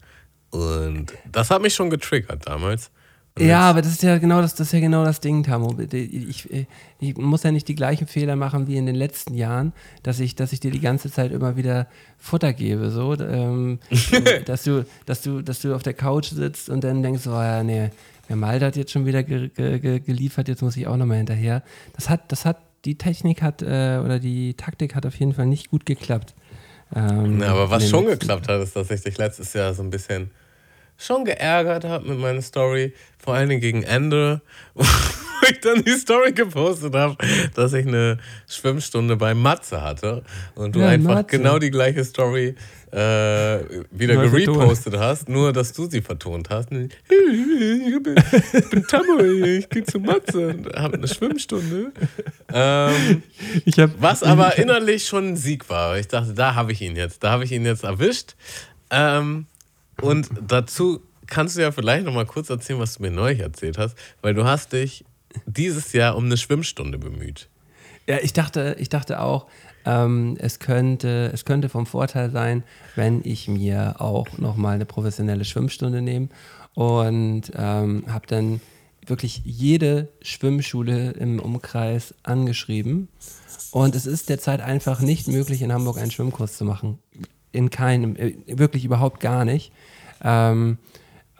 Und das hat mich schon getriggert damals. Ja, aber das ist ja genau das, das ist ja genau das Ding, Tamo. Ich, ich, ich muss ja nicht die gleichen Fehler machen wie in den letzten Jahren, dass ich, dass ich dir die ganze Zeit immer wieder Futter gebe, so, ähm, dass du, dass du, dass du auf der Couch sitzt und dann denkst, oh ja, nee, der Malte hat jetzt schon wieder ge, ge, ge, geliefert, jetzt muss ich auch nochmal hinterher. Das hat, das hat, die Technik hat äh, oder die Taktik hat auf jeden Fall nicht gut geklappt. Ähm, Ja, aber was schon letzten- geklappt hat, ist, dass ich dich letztes Jahr so ein bisschen schon geärgert habe mit meiner Story. Vor allen Dingen gegen Ende, wo ich dann die Story gepostet habe, dass ich eine Schwimmstunde bei Matze hatte und du Ja, einfach Matze. genau die gleiche Story äh, wieder vertont. gerepostet hast, nur dass du sie vertont hast. Ich bin, ich bin Tammo, ich gehe zu Matze und habe eine Schwimmstunde. Ähm, Ich hab, was aber innerlich schon ein Sieg war. Ich dachte, da habe ich ihn jetzt. Da habe ich ihn jetzt erwischt. Ähm, und dazu kannst du ja vielleicht noch mal kurz erzählen, was du mir neulich erzählt hast, weil du hast dich dieses Jahr um eine Schwimmstunde bemüht. Ja, ich dachte, ich dachte auch, ähm, es, könnte, es könnte vom Vorteil sein, wenn ich mir auch nochmal eine professionelle Schwimmstunde nehme und ähm, habe dann wirklich jede Schwimmschule im Umkreis angeschrieben. Und es ist derzeit einfach nicht möglich, in Hamburg einen Schwimmkurs zu machen. In keinem, äh, wirklich überhaupt gar nicht. Ähm,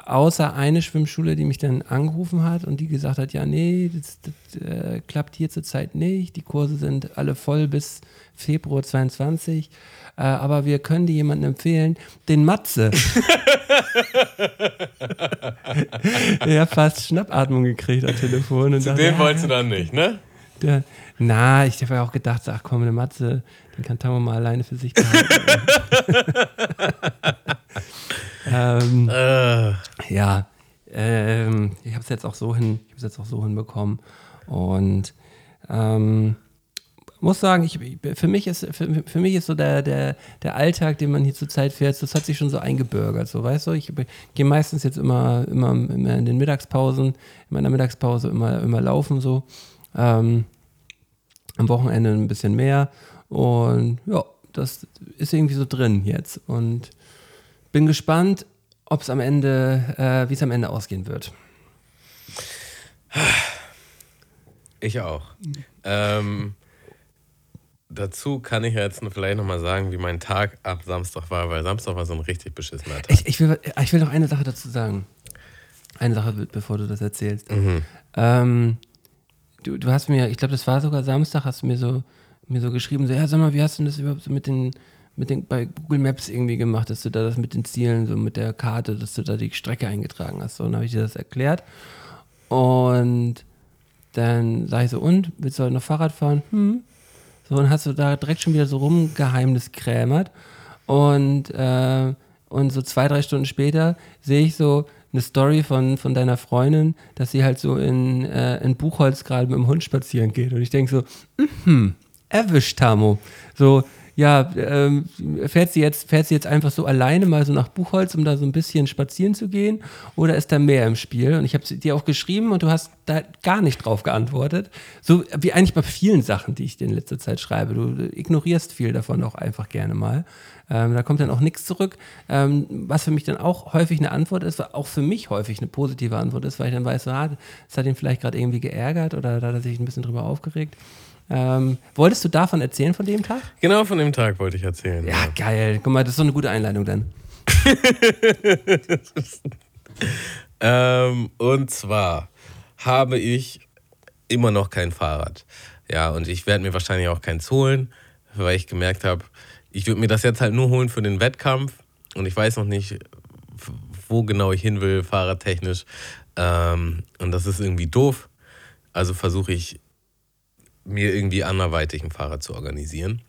außer eine Schwimmschule, die mich dann angerufen hat und die gesagt hat, ja, nee, das, das äh, klappt hier zurzeit nicht. Die Kurse sind alle voll bis Februar 22. Äh, aber wir können dir jemanden empfehlen, den Matze. er hat fast Schnappatmung gekriegt am Telefon. Und Zu dachte, dem ja, wolltest du dann nicht, ne? der, na, ich habe ja auch gedacht, ach komm, eine Matze, den kann Tamo mal alleine für sich behalten. ähm, Äh, ja, ähm, ich habe es jetzt auch so hin, ich habe jetzt auch so hinbekommen und ähm, muss sagen, ich, für mich ist für, für mich ist so der, der, der Alltag, den man hier zurzeit fährt, das hat sich schon so eingebürgert, so weißt du. Ich gehe meistens jetzt immer, immer, immer in den Mittagspausen, in meiner Mittagspause immer, immer laufen so. Ähm, am Wochenende ein bisschen mehr und ja, das ist irgendwie so drin jetzt und bin gespannt, ob es am Ende, äh, wie es am Ende ausgehen wird. ich auch. Ähm, dazu kann ich jetzt vielleicht nochmal sagen, wie mein Tag ab Samstag war, weil Samstag war so ein richtig beschissener Tag. Ich, ich, will, ich will noch eine Sache dazu sagen. Eine Sache, bevor du das erzählst. Ähm, du, du hast mir, ich glaube, das war sogar Samstag, hast du mir so, mir so geschrieben, so, ja, sag mal, wie hast du das überhaupt so mit den, mit den, bei Google Maps irgendwie gemacht, dass du da das mit den Zielen, so mit der Karte, dass du da die Strecke eingetragen hast. So, und dann habe ich dir das erklärt. Und dann sage ich so, und, willst du heute noch Fahrrad fahren? Hm. So, und hast du da direkt schon wieder so rumgeheimniskrämert. Und, äh, und so zwei, drei Stunden später sehe ich so eine Story von, von deiner Freundin, dass sie halt so in, äh, in Buchholz gerade mit dem Hund spazieren geht. Und ich denke so, mhm, erwischt, Tamo. So, ja, ähm, fährt, sie jetzt, fährt sie jetzt einfach so alleine mal so nach Buchholz, um da so ein bisschen spazieren zu gehen? Oder ist da mehr im Spiel? Und ich habe dir auch geschrieben und du hast da gar nicht drauf geantwortet. So wie eigentlich bei vielen Sachen, die ich dir in letzter Zeit schreibe. Du ignorierst viel davon auch einfach gerne mal. Ähm, da kommt dann auch nichts zurück. Ähm, was für mich dann auch häufig eine Antwort ist, auch für mich häufig eine positive Antwort ist, weil ich dann weiß, ah, hat ihn vielleicht gerade irgendwie geärgert oder da hat er sich ein bisschen drüber aufgeregt. Ähm, wolltest du davon erzählen, von dem Tag? Genau von dem Tag wollte ich erzählen. Ja, geil. Guck mal, das ist so eine gute Einleitung dann. Ähm, und zwar habe ich immer noch kein Fahrrad. Ja, und ich werde mir wahrscheinlich auch keins holen, weil ich gemerkt habe, ich würde mir das jetzt halt nur holen für den Wettkampf und ich weiß noch nicht, wo genau ich hin will, fahrradtechnisch. Ähm, und das ist irgendwie doof. Also versuche ich mir irgendwie anderweitig ein Fahrrad zu organisieren.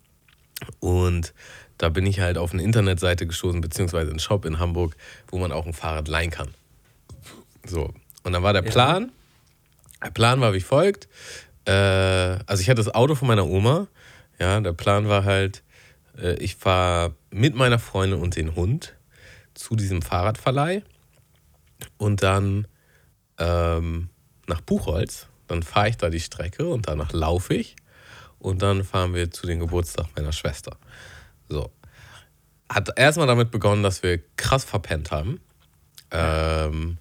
Und da bin ich halt auf eine Internetseite gestoßen, beziehungsweise einen Shop in Hamburg, wo man auch ein Fahrrad leihen kann. So. Und dann war der Plan. Der Plan war wie folgt. Äh, also ich hatte das Auto von meiner Oma. Ja, der Plan war halt, äh, ich fahre mit meiner Freundin und den Hund zu diesem Fahrradverleih und dann ähm, nach Buchholz. Dann fahre ich da die Strecke und danach laufe ich und dann fahren wir zu dem Geburtstag meiner Schwester. So. Hat erstmal damit begonnen, dass wir krass verpennt haben ähm,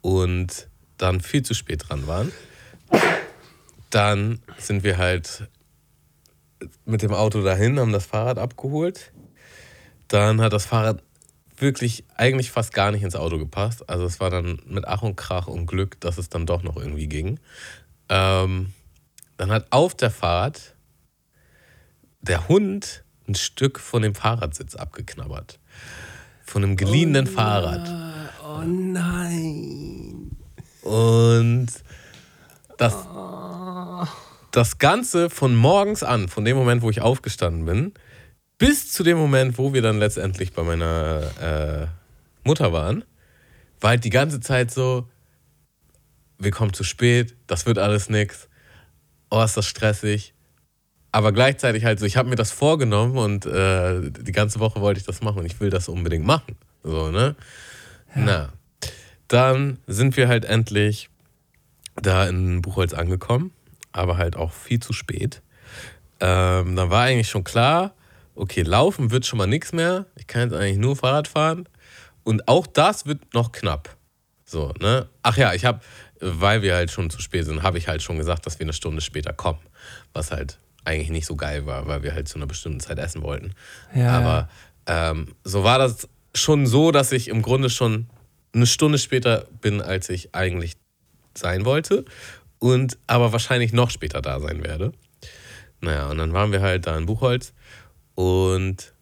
und dann viel zu spät dran waren. Dann sind wir halt mit dem Auto dahin, haben das Fahrrad abgeholt. Dann hat das Fahrrad wirklich eigentlich fast gar nicht ins Auto gepasst. Also es war dann mit Ach und Krach und Glück, dass es dann doch noch irgendwie ging. Ähm, dann hat auf der Fahrt der Hund ein Stück von dem Fahrradsitz abgeknabbert. Von einem geliehenen Fahrrad. Oh nein. Und das, das Ganze von morgens an, von dem Moment, wo ich aufgestanden bin, bis zu dem Moment, wo wir dann letztendlich bei meiner äh, Mutter waren, war halt die ganze Zeit so, wir kommen zu spät, das wird alles nix, oh, ist das stressig. Aber gleichzeitig halt so, ich habe mir das vorgenommen und äh, die ganze Woche wollte ich das machen und ich will das unbedingt machen. So, ne? Na. Dann sind wir halt endlich da in Buchholz angekommen, aber halt auch viel zu spät. Ähm, dann war eigentlich schon klar, okay, laufen wird schon mal nichts mehr. Ich kann jetzt eigentlich nur Fahrrad fahren. Und auch das wird noch knapp. So, ne? Ach ja, ich habe, weil wir halt schon zu spät sind, habe ich halt schon gesagt, dass wir eine Stunde später kommen. Was halt eigentlich nicht so geil war, weil wir halt zu einer bestimmten Zeit essen wollten. Ja, Aber ähm, so war das schon so, dass ich im Grunde schon eine Stunde später bin, als ich eigentlich sein wollte und aber wahrscheinlich noch später da sein werde. Naja, und dann waren wir halt da in Buchholz und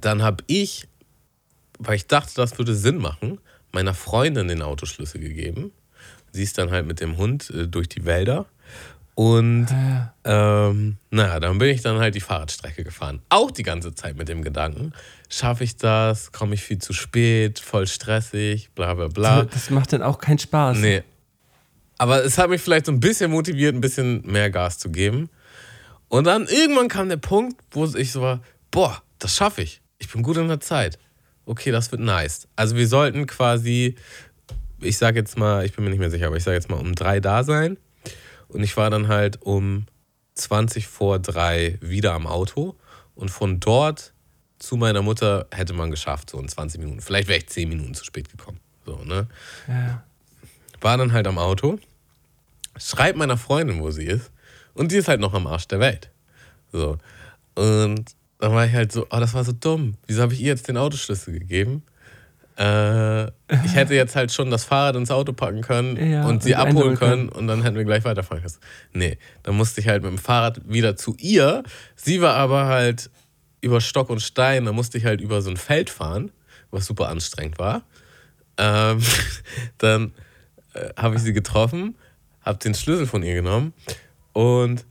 dann habe ich, weil ich dachte, das würde Sinn machen, meiner Freundin den Autoschlüssel gegeben. Sie ist dann halt mit dem Hund äh, durch die Wälder und Ja. ähm, naja, dann bin ich dann halt die Fahrradstrecke gefahren. Auch die ganze Zeit mit dem Gedanken, schaffe ich das, komme ich viel zu spät, voll stressig, bla bla bla. Das macht dann auch keinen Spaß. Nee. Aber es hat mich vielleicht so ein bisschen motiviert, ein bisschen mehr Gas zu geben. Und dann irgendwann kam der Punkt, wo ich so war, boah, das schaffe ich. Ich bin gut in der Zeit. Okay, das wird nice. Also wir sollten quasi, ich sag jetzt mal, ich bin mir nicht mehr sicher, aber ich sage jetzt mal um drei da sein. Und ich war dann halt um 20 vor drei wieder am Auto. Und von dort zu meiner Mutter hätte man geschafft, so in 20 Minuten. Vielleicht wäre ich 10 Minuten zu spät gekommen. So, ne? Ja. war dann halt am Auto, schreibt meiner Freundin, wo sie ist, und die ist halt noch am Arsch der Welt. So. Und dann war ich halt so, oh, das war so dumm. Wieso habe ich ihr jetzt den Autoschlüssel gegeben? Äh, ich hätte jetzt halt schon das Fahrrad ins Auto packen können Ja, und sie und abholen einsammeln können und dann hätten wir gleich weiterfahren können. Nee, dann musste ich halt mit dem Fahrrad wieder zu ihr. Sie war aber halt über Stock und Stein, da musste ich halt über so ein Feld fahren, was super anstrengend war. Ähm, dann äh, habe ich sie getroffen, habe den Schlüssel von ihr genommen und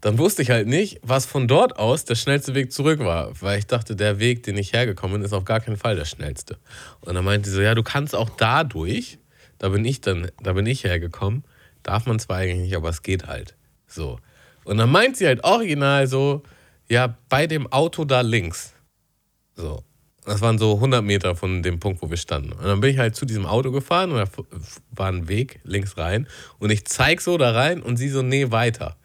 dann wusste ich halt nicht, was von dort aus der schnellste Weg zurück war, weil ich dachte, der Weg, den ich hergekommen bin, ist auf gar keinen Fall der schnellste. Und dann meinte sie so, ja, du kannst auch dadurch, da bin ich dann, da bin ich hergekommen, darf man zwar eigentlich nicht, aber es geht halt. So. Und dann meint sie halt original so, ja, bei dem Auto da links. So. Das waren so 100 Meter von dem Punkt, wo wir standen. Und dann bin ich halt zu diesem Auto gefahren und da war ein Weg links rein. Und ich zeig so da rein und sie so, nee, weiter.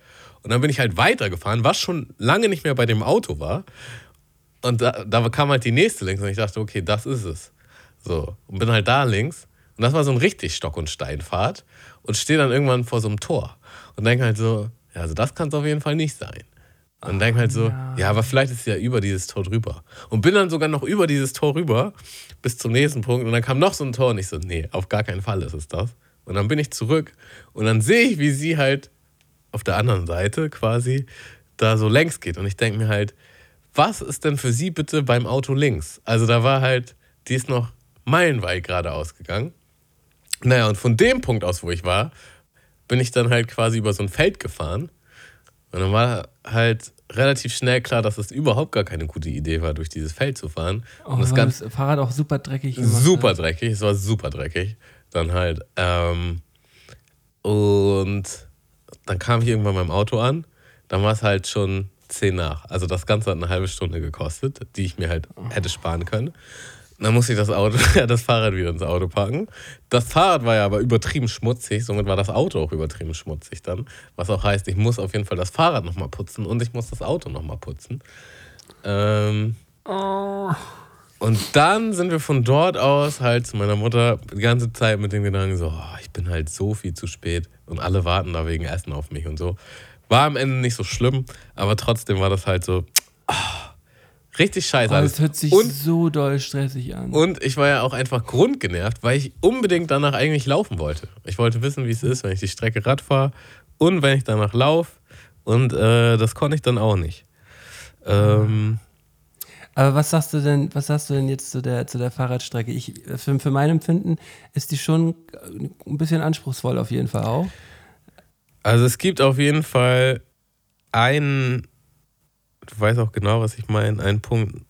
Und dann bin ich halt weitergefahren, was schon lange nicht mehr bei dem Auto war. Und da, da kam halt die nächste links und ich dachte, okay, das ist es. So. Und bin halt da links. Und das war so ein richtig Stock- und Steinfahrt. Und stehe dann irgendwann vor so einem Tor. Und denke halt so, ja, also das kann es auf jeden Fall nicht sein. Und denke halt so, ja. aber vielleicht ist sie ja über dieses Tor drüber. Und bin dann sogar noch über dieses Tor rüber bis zum nächsten Punkt. Und dann kam noch so ein Tor und ich so, nee, auf gar keinen Fall ist es das. Und dann bin ich zurück und dann sehe ich, wie sie halt auf der anderen Seite quasi da so längs geht. Und ich denke mir halt, was ist denn für sie bitte beim Auto links? Also da war halt, die ist noch meilenweit geradeaus gegangen. Naja, und von dem Punkt aus, wo ich war, bin ich dann halt quasi über so ein Feld gefahren. Und dann war halt relativ schnell klar, dass es überhaupt gar keine gute Idee war, durch dieses Feld zu fahren. Oh, und das Ganze das Fahrrad auch super dreckig. gemacht, super ne? dreckig, es war super dreckig. Dann halt. Ähm, und dann kam ich irgendwann beim Auto an. Dann war es halt schon 10 nach. Also das Ganze hat eine halbe Stunde gekostet, die ich mir halt hätte sparen können. Dann musste ich das Auto, das Fahrrad wieder ins Auto packen. Das Fahrrad war ja aber übertrieben schmutzig, somit war das Auto auch übertrieben schmutzig dann. Was auch heißt, ich muss auf jeden Fall das Fahrrad nochmal putzen und ich muss das Auto nochmal putzen. Ähm, und dann sind wir von dort aus halt zu meiner Mutter die ganze Zeit mit dem Gedanken so, oh, ich bin halt so viel zu spät und alle warten da wegen Essen auf mich und so. War am Ende nicht so schlimm, aber trotzdem war das halt so ah, richtig scheiße. Oh, das hört sich und, so doll stressig an. und ich war ja auch einfach grundgenervt, weil ich unbedingt danach eigentlich laufen wollte. Ich wollte wissen, wie es ist, wenn ich die Strecke Rad fahre und wenn ich danach laufe. Und äh, das konnte ich dann auch nicht. Ähm, Aber was sagst du denn, was sagst du denn jetzt zu der, zu der Fahrradstrecke? Ich, für, für mein Empfinden ist die schon ein bisschen anspruchsvoll auf jeden Fall auch. Also es gibt auf jeden Fall einen, du weißt auch genau, was ich meine, einen Punkt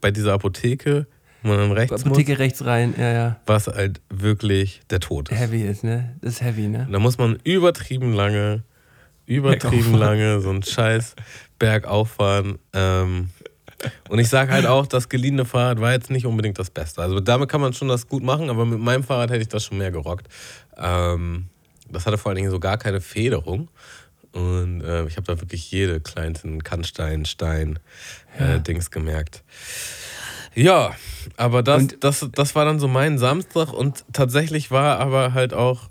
bei dieser Apotheke, wo man dann rechts Apotheke muss, rechts rein, ja, ja. was halt wirklich der Tod ist. Heavy ist, ne? Das ist heavy, ne? Da muss man übertrieben lange, übertrieben lange so einen scheiß Berg auffahren. Ähm, und ich sage halt auch, das geliehene Fahrrad war jetzt nicht unbedingt das Beste. Also damit kann man schon das gut machen, aber mit meinem Fahrrad hätte ich das schon mehr gerockt. Ähm, das hatte vor allen Dingen so gar keine Federung. Und äh, ich habe da wirklich jede kleinsten Kannstein, Stein, äh, Dings gemerkt. Ja, aber das, Und- das, das war dann so mein Samstag und tatsächlich war aber halt auch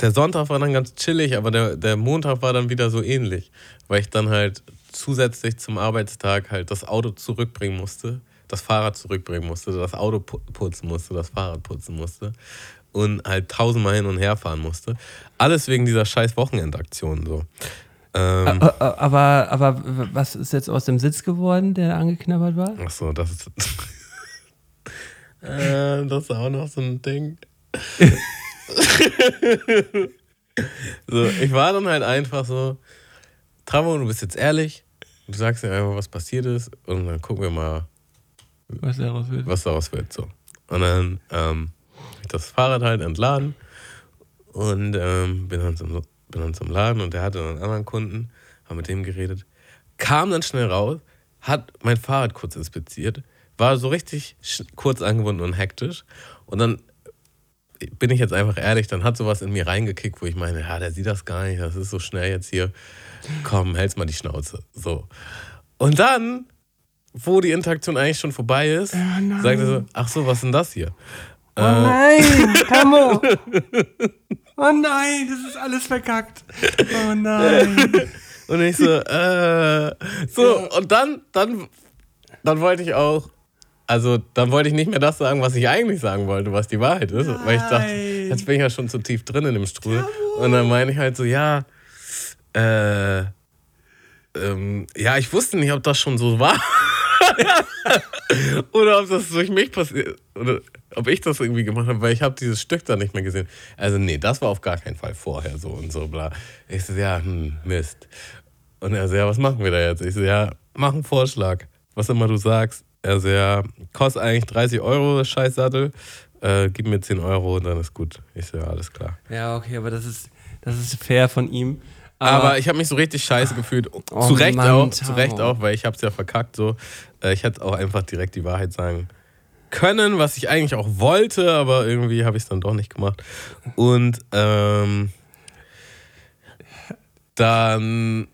der Sonntag war dann ganz chillig, aber der, der Montag war dann wieder so ähnlich, weil ich dann halt zusätzlich zum Arbeitstag halt das Auto zurückbringen musste das Fahrrad zurückbringen musste, das Auto putzen musste, das Fahrrad putzen musste und halt tausendmal hin und her fahren musste. Alles wegen dieser scheiß Wochenendaktion so. Ähm, aber, aber was ist jetzt aus dem Sitz geworden, der angeknabbert war? Ach so, das ist. äh, das ist auch noch so ein Ding. so, ich war dann halt einfach so, Tramo, du bist jetzt ehrlich, du sagst mir einfach, was passiert ist und dann gucken wir mal, was daraus wird. Was daraus wird, so. Und dann ähm, ich das Fahrrad halt entladen und ähm, bin, dann zum, bin dann zum Laden und der hatte einen anderen Kunden, haben mit dem geredet, kam dann schnell raus, hat mein Fahrrad kurz inspiziert, war so richtig kurz angebunden und hektisch und dann bin ich jetzt einfach ehrlich, dann hat sowas in mir reingekickt, wo ich meine, ja, der sieht das gar nicht, das ist so schnell jetzt hier. Komm, hält's mal die Schnauze. So. Und dann, wo die Interaktion eigentlich schon vorbei ist, oh sagt er so, ach so, was ist denn das hier? Oh äh, nein, Camo! Oh nein, das ist alles verkackt. Oh nein. Und ich so, äh, so, und dann, dann, dann wollte ich auch also dann wollte ich nicht mehr das sagen, was ich eigentlich sagen wollte, was die Wahrheit ist. Nein. Weil ich dachte, jetzt bin ich ja schon zu tief drin in dem Strudel. Und dann meine ich halt so, ja, äh, ähm, ja, ich wusste nicht, ob das schon so war. oder ob das durch mich passiert. Oder ob ich das irgendwie gemacht habe, weil ich habe dieses Stück da nicht mehr gesehen. Also nee, das war auf gar keinen Fall vorher so und so bla. Ich so, ja, hm, Mist. Und er so, ja, was machen wir da jetzt? Ich so, ja, mach einen Vorschlag. Was immer du sagst. Also ja, kostet eigentlich 30 Euro, das Scheißsattel. Äh, gib mir 10 Euro und dann ist gut. Ich so, ja, alles klar. Ja, okay, aber das ist, das ist fair von ihm. Aber, aber ich habe mich so richtig scheiße gefühlt. Oh, zu Recht Mann, auch, zu Recht auch, weil ich habe es ja verkackt. So. Äh, ich hätte auch einfach direkt die Wahrheit sagen können, was ich eigentlich auch wollte, aber irgendwie habe ich es dann doch nicht gemacht. Und ähm, dann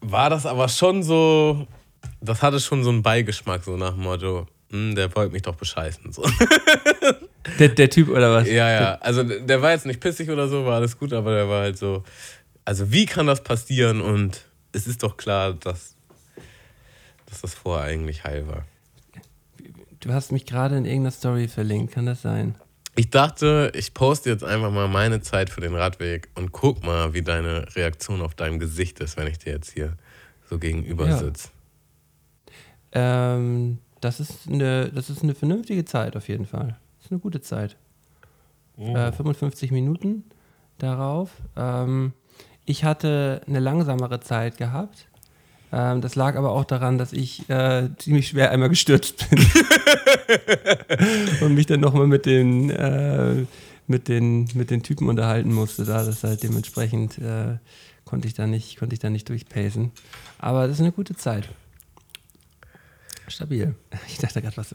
war das aber schon so, das hatte schon so einen Beigeschmack, so nach dem Motto, hm, der wollte mich doch bescheißen. So. Der, der Typ oder was? Ja, ja. Also der war jetzt nicht pissig oder so, war alles gut, aber der war halt so. Also wie kann das passieren? Und es ist doch klar, dass, dass das vorher eigentlich heil war. Du hast mich gerade in irgendeiner Story verlinkt, kann das sein? Ich dachte, ich poste jetzt einfach mal meine Zeit für den Radweg und guck mal, wie deine Reaktion auf deinem Gesicht ist, wenn ich dir jetzt hier so gegenüber ja. sitze. Ähm, das, ist eine, das ist eine vernünftige Zeit auf jeden Fall. Das ist eine gute Zeit. Oh. Äh, 55 Minuten darauf. Ähm, ich hatte eine langsamere Zeit gehabt. Ähm, das lag aber auch daran, dass ich äh, ziemlich schwer einmal gestürzt bin. Und mich dann nochmal mit den, äh, mit, den, mit den Typen unterhalten musste. Da das halt dementsprechend äh, konnte ich da nicht, konnte ich da nicht durchpacen. Aber das ist eine gute Zeit. Stabil. Ich dachte gerade, was.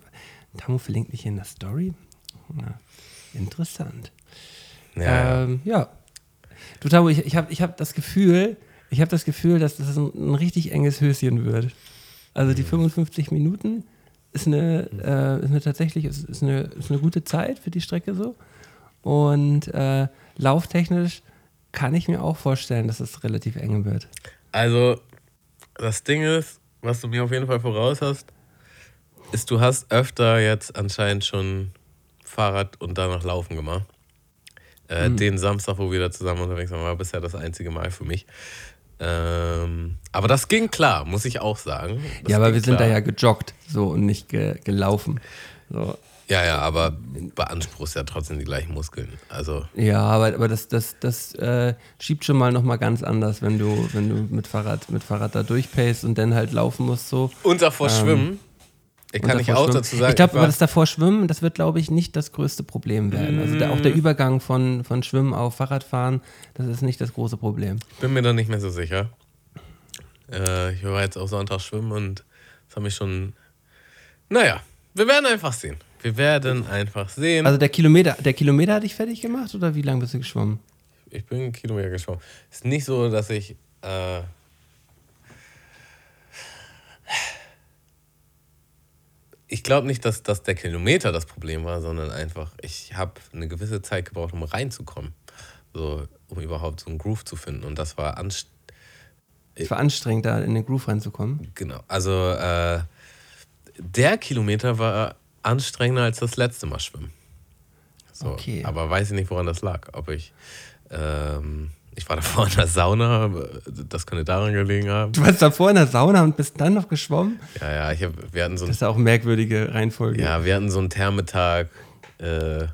Tamu verlinkt mich in der Story. Na, interessant. Ja. Ähm, ja. Du, Tamu, ich, ich habe ich hab das Gefühl, ich habe das Gefühl, dass das ein, ein, richtig enges Höschen wird. Also die 55 mhm. Minuten ist eine, äh, ist eine tatsächlich ist, ist, eine, ist eine gute Zeit für die Strecke so. Und äh, lauftechnisch kann ich mir auch vorstellen, dass es relativ eng wird. Also, das Ding ist, was du mir auf jeden Fall voraus hast, ist, du hast öfter jetzt anscheinend schon Fahrrad und danach Laufen gemacht. Äh, mhm. Den Samstag, wo wir da zusammen unterwegs waren, war bisher das einzige Mal für mich. Ähm, aber das ging klar, muss ich auch sagen. Das ja, aber wir sind da ja gejoggt so und nicht ge gelaufen. So. Ja, ja, aber beanspruchst ja trotzdem die gleichen Muskeln. Also ja, aber, aber das, das, das äh, schiebt schon mal nochmal ganz anders, wenn du, wenn du mit Fahrrad, mit Fahrrad da durchpaced und dann halt laufen musst so. Und davor ähm, schwimmen. Ich kann ich auch schwimmen. dazu sagen. Ich glaube, das davor Schwimmen, das wird, glaube ich, nicht das größte Problem werden. Also der, auch der mm. Übergang von, von Schwimmen auf Fahrradfahren, das ist nicht das große Problem. Bin mir da nicht mehr so sicher. Äh, ich war jetzt auch Sonntag schwimmen und das hat mich schon. Naja, wir werden einfach sehen. Wir werden einfach sehen. Also der Kilometer, der Kilometer hat dich fertig gemacht oder wie lange bist du geschwommen? Ich bin einen Kilometer geschwommen. Ist nicht so, dass ich. Äh, ich glaube nicht, dass, dass der Kilometer das Problem war, sondern einfach, ich habe eine gewisse Zeit gebraucht, um reinzukommen. So, um überhaupt so einen Groove zu finden. Und das war anstrengend. Es war anstrengend, da in den Groove reinzukommen. Genau. Also, äh, der Kilometer war anstrengender als das letzte Mal schwimmen. So, Okay. Aber weiß ich nicht, woran das lag. Ob ich. Ähm, ich war davor in der Sauna, das könnte daran gelegen haben. Du warst davor in der Sauna und bist dann noch geschwommen? Ja, ja, hab, wir hatten so Das ein, ist ja auch eine merkwürdige Reihenfolge. ja, wir hatten so einen Thermetag, äh,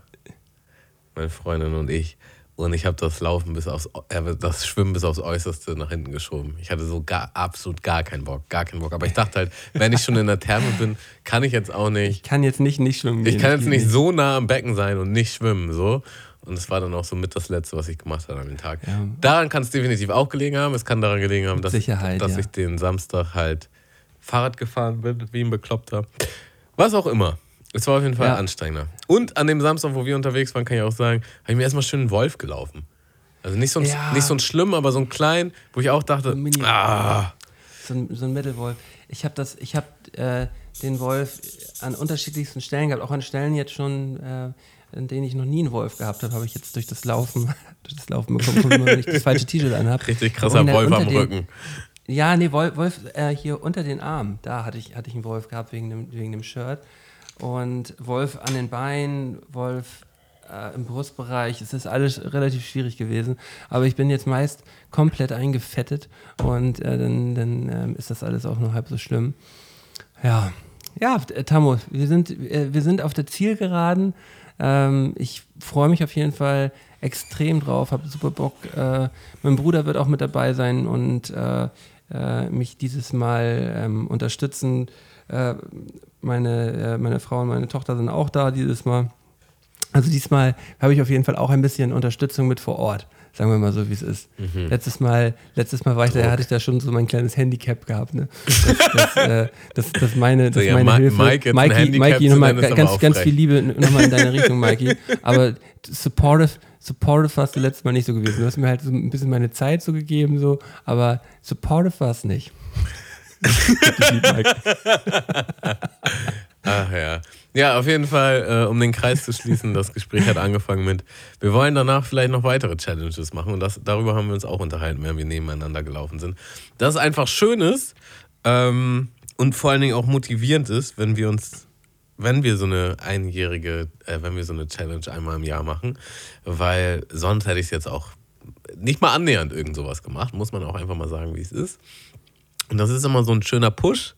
meine Freundin und ich. Und ich habe das Laufen bis aufs, äh, das Schwimmen bis aufs Äußerste nach hinten geschoben. Ich hatte so gar, absolut gar keinen Bock, gar keinen Bock. Aber ich dachte halt, wenn ich schon in der Therme bin, kann ich jetzt auch nicht Ich kann jetzt nicht nicht schwimmen gehen. Ich kann Das jetzt nicht so nah am Becken sein und nicht schwimmen, so. Und es war dann auch so mit das Letzte, was ich gemacht habe an dem Tag. Ja. Daran kann es definitiv auch gelegen haben. Es kann daran gelegen haben, dass, Sicherheit, dass ja. ich den Samstag halt Fahrrad gefahren bin, wie ein Bekloppter. Was auch immer. Es war auf jeden Fall Ja. anstrengender. Und an dem Samstag, wo wir unterwegs waren, kann ich auch sagen, habe ich mir erstmal schön einen Wolf gelaufen. Also nicht so, ein, Ja. nicht so ein schlimm, aber so ein klein, wo ich auch dachte, ein Mini- ah, So ein, so ein Mittelwolf. Ich habe das, ich habe äh, den Wolf an unterschiedlichsten Stellen gehabt, auch an Stellen jetzt schon, äh, in denen ich noch nie einen Wolf gehabt habe, habe ich jetzt durch das Laufen, durch das Laufen bekommen, wenn ich das falsche T-Shirt anhabe. richtig krasser Wolf am den- Rücken. Ja, nee, Wolf, Wolf äh, hier unter den Armen, da hatte ich, hatte ich einen Wolf gehabt wegen dem, wegen dem Shirt. Und Wolf an den Beinen, Wolf äh, im Brustbereich, es ist alles relativ schwierig gewesen. Aber ich bin jetzt meist komplett eingefettet und äh, dann, dann ähm, ist das alles auch nur halb so schlimm. Ja, ja, Tammo, wir sind, äh, wir sind auf der Zielgeraden. Ähm, ich freue mich auf jeden Fall extrem drauf, habe super Bock. Äh, mein Bruder wird auch mit dabei sein und äh, äh, mich dieses Mal ähm, unterstützen. Äh, meine, äh, meine Frau und meine Tochter sind auch da dieses Mal. Also diesmal habe ich auf jeden Fall auch ein bisschen Unterstützung mit vor Ort. Sagen wir mal so, wie es ist. Mhm. Letztes Mal, letztes Mal war ich da, hatte ich da schon so mein kleines Handicap gehabt, ne? Das, das, äh, das, das meine, das ja, meine Ma- Hilfe. Mike, Mikey, nochmal ganz, ganz viel Liebe nochmal in deine Richtung, Mikey. Aber supportive, supportive warst du letztes Mal nicht so gewesen. Du hast mir halt so ein bisschen meine Zeit so gegeben, so, aber supportive war es nicht. Ich lieb, Mike. Ach ja. Ja, auf jeden Fall, äh, um den Kreis zu schließen, das Gespräch hat angefangen mit, wir wollen danach vielleicht noch weitere Challenges machen und das, darüber haben wir uns auch unterhalten, während wir nebeneinander gelaufen sind. Das ist einfach schön ist ähm, und vor allen Dingen auch motivierend ist, wenn wir uns, wenn wir so eine einjährige, äh, wenn wir so eine Challenge einmal im Jahr machen, weil sonst hätte ich es jetzt auch nicht mal annähernd irgend sowas gemacht, muss man auch einfach mal sagen, wie es ist. Und das ist immer so ein schöner Push,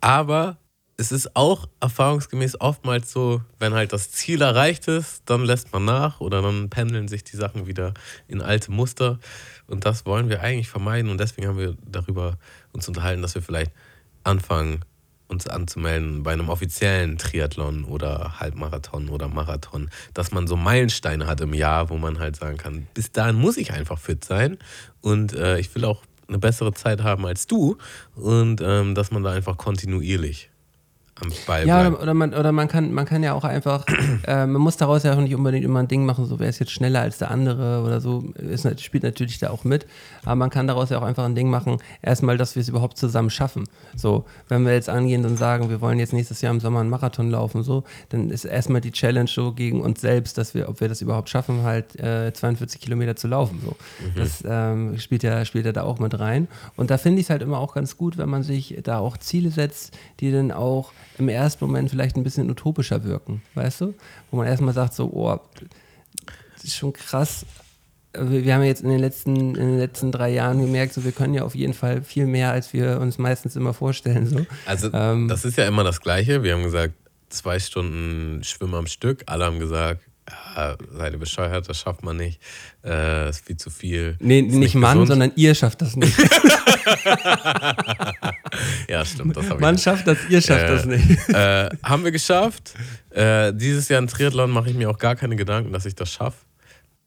aber es ist auch erfahrungsgemäß oftmals so, wenn halt das Ziel erreicht ist, dann lässt man nach oder dann pendeln sich die Sachen wieder in alte Muster. Und das wollen wir eigentlich vermeiden. Und deswegen haben wir darüber uns unterhalten, dass wir vielleicht anfangen, uns anzumelden bei einem offiziellen Triathlon oder Halbmarathon oder Marathon, dass man so Meilensteine hat im Jahr, wo man halt sagen kann, bis dahin muss ich einfach fit sein und äh, ich will auch eine bessere Zeit haben als du und ähm, dass man da einfach kontinuierlich am Ball Ja, bleibt. oder, oder, man, oder man, kann, man kann ja auch einfach, äh, man muss daraus ja auch nicht unbedingt immer ein Ding machen, so wer ist jetzt schneller als der andere oder so, ist, spielt natürlich da auch mit, aber man kann daraus ja auch einfach ein Ding machen, erstmal, dass wir es überhaupt zusammen schaffen. So, wenn wir jetzt angehen und sagen, wir wollen jetzt nächstes Jahr im Sommer einen Marathon laufen, so, dann ist erstmal die Challenge so gegen uns selbst, dass wir, ob wir das überhaupt schaffen, halt äh, 42 Kilometer zu laufen. So. Das ähm, spielt, ja, spielt ja da auch mit rein. Und da finde ich es halt immer auch ganz gut, wenn man sich da auch Ziele setzt, die dann auch im ersten Moment vielleicht ein bisschen utopischer wirken, weißt du? Wo man erstmal sagt, so, oh, das ist schon krass. Wir wir haben jetzt in den, letzten, in den letzten drei Jahren gemerkt, so, wir können ja auf jeden Fall viel mehr, als wir uns meistens immer vorstellen. So. Also, Ähm, das ist ja immer das Gleiche. Wir haben gesagt, zwei Stunden Schwimmen am Stück. Alle haben gesagt, ja, seid ihr bescheuert, das schafft man nicht. Äh, ist viel zu viel. Nee, ist nicht Mann, gesund. sondern ihr schafft das nicht. Ja, stimmt, das Mann ich. schafft das, ihr schafft Äh, das nicht. Äh, haben wir geschafft. Äh, dieses Jahr ein Triathlon mache ich mir auch gar keine Gedanken, dass ich das schaffe.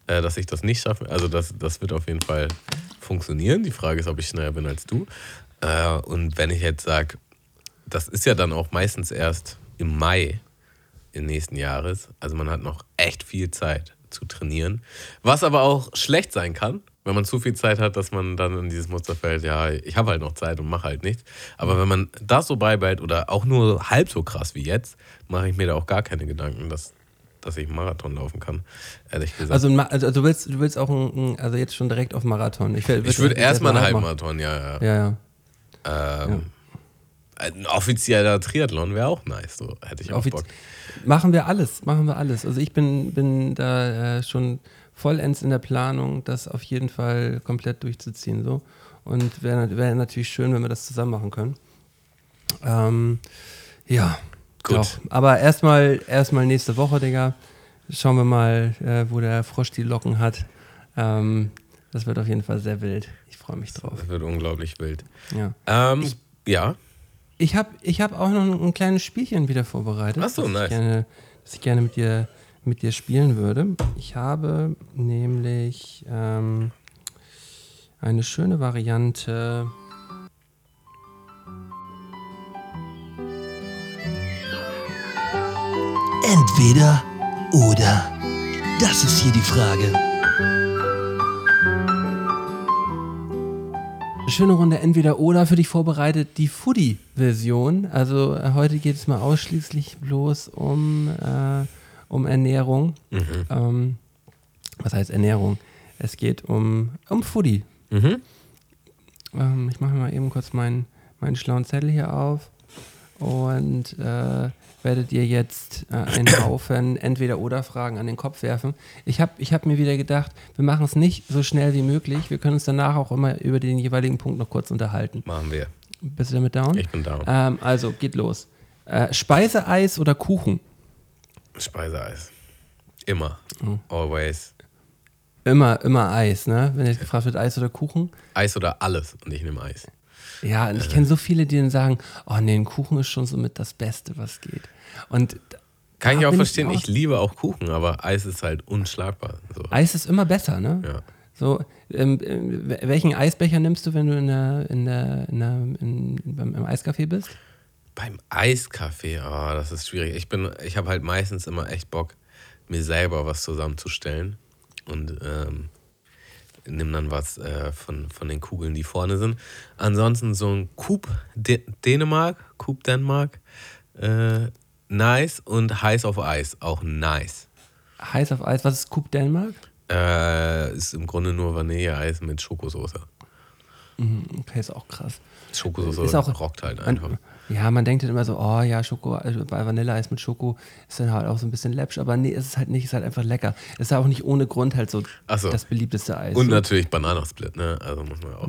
Äh, dass ich das nicht schaffe. Also, das, das wird auf jeden Fall funktionieren. Die Frage ist, ob ich schneller bin als du. Äh, und wenn ich jetzt sage, das ist ja dann auch meistens erst im Mai im nächsten Jahres. Also man hat noch echt viel Zeit zu trainieren. Was aber auch schlecht sein kann, wenn man zu viel Zeit hat, dass man dann in dieses Muster fällt, ja, ich habe halt noch Zeit und mache halt nichts. Aber wenn man das so beibehält oder auch nur halb so krass wie jetzt, mache ich mir da auch gar keine Gedanken, dass, dass ich einen Marathon laufen kann, ehrlich gesagt. Also, also du willst, du willst auch ein, also jetzt schon direkt auf Marathon. Ich, ich würde erstmal einen Halbmarathon, ja, ja. Ja, ja. Ähm, Ein offizieller Triathlon wäre auch nice, so hätte ich auch Offiz- Bock. Machen wir alles, machen wir alles. Also ich bin, bin da äh, schon vollends in der Planung, das auf jeden Fall komplett durchzuziehen. So. Und wäre wär natürlich schön, wenn wir das zusammen machen können. Ähm, ja, Gut. Doch. Aber erstmal erstmal nächste Woche, Digga. Schauen wir mal, äh, wo der Frosch die Locken hat. Ähm, das wird auf jeden Fall sehr wild. Ich freue mich drauf. Das wird unglaublich wild. Ja. Ähm, ja, Ich habe ich hab auch noch ein, ein kleines Spielchen wieder vorbereitet. Ach so, nice. Ich gerne, das ich gerne mit dir, mit dir spielen würde. Ich habe nämlich ähm, eine schöne Variante. Entweder oder. Das ist hier die Frage. Schöne Runde entweder oder für dich vorbereitet, die Foodie-Version. Also äh, heute geht es mal ausschließlich bloß um, äh, um Ernährung. Ähm, was heißt Ernährung? Es geht um, um Foodie. Mhm. Ähm, ich mache mal eben kurz meinen, meinen schlauen Zettel hier auf und äh, werde dir jetzt äh, einen Haufen Entweder-Oder-Fragen an den Kopf werfen. Ich habe ich hab mir wieder gedacht, wir machen es nicht so schnell wie möglich. Wir können uns danach auch immer über den jeweiligen Punkt noch kurz unterhalten. machen wir. Bist du damit down? Ich bin down. Ähm, also, geht los. Äh, Speiseeis oder Kuchen? Speiseeis. Immer. Mhm. Always. Immer, immer Eis, ne? Wenn jetzt gefragt wird, Eis oder Kuchen. Eis oder alles und ich nehme Eis. Ja, und ich kenne so viele, die dann sagen, oh nee, ein Kuchen ist schon so mit das Beste, was geht. Und Kann ich auch verstehen, auch- ich liebe auch Kuchen, aber Eis ist halt unschlagbar. So. Eis ist immer besser, ne? Ja. So, ähm, ähm, welchen Eisbecher nimmst du, wenn du in der, in der, in der, in, beim, im Eiscafé bist? Beim Eiskaffee, oh, das ist schwierig. Ich bin, ich habe halt meistens immer echt Bock, mir selber was zusammenzustellen und ähm, nimm dann was äh, von, von den Kugeln, die vorne sind. Ansonsten so ein Coop D Dänemark, Coop Dänemark, äh, nice und heiß auf Eis, auch nice. Heiß auf Eis, was ist Coupe Denmark? Äh, ist im Grunde nur Vanilleeis mit Schokosoße. Okay, ist auch krass. Schokosoße Ist auch- rockt halt einfach. Man, ja, man denkt dann immer so, oh ja, Schoko, also bei Vanilleeis mit Schoko ist dann halt auch so ein bisschen läppsch, aber nee, ist es halt nicht, ist halt einfach lecker. Ist auch nicht ohne Grund halt so, so. das beliebteste Eis. Und So. natürlich Bananasplit, ne? Also muss man auch.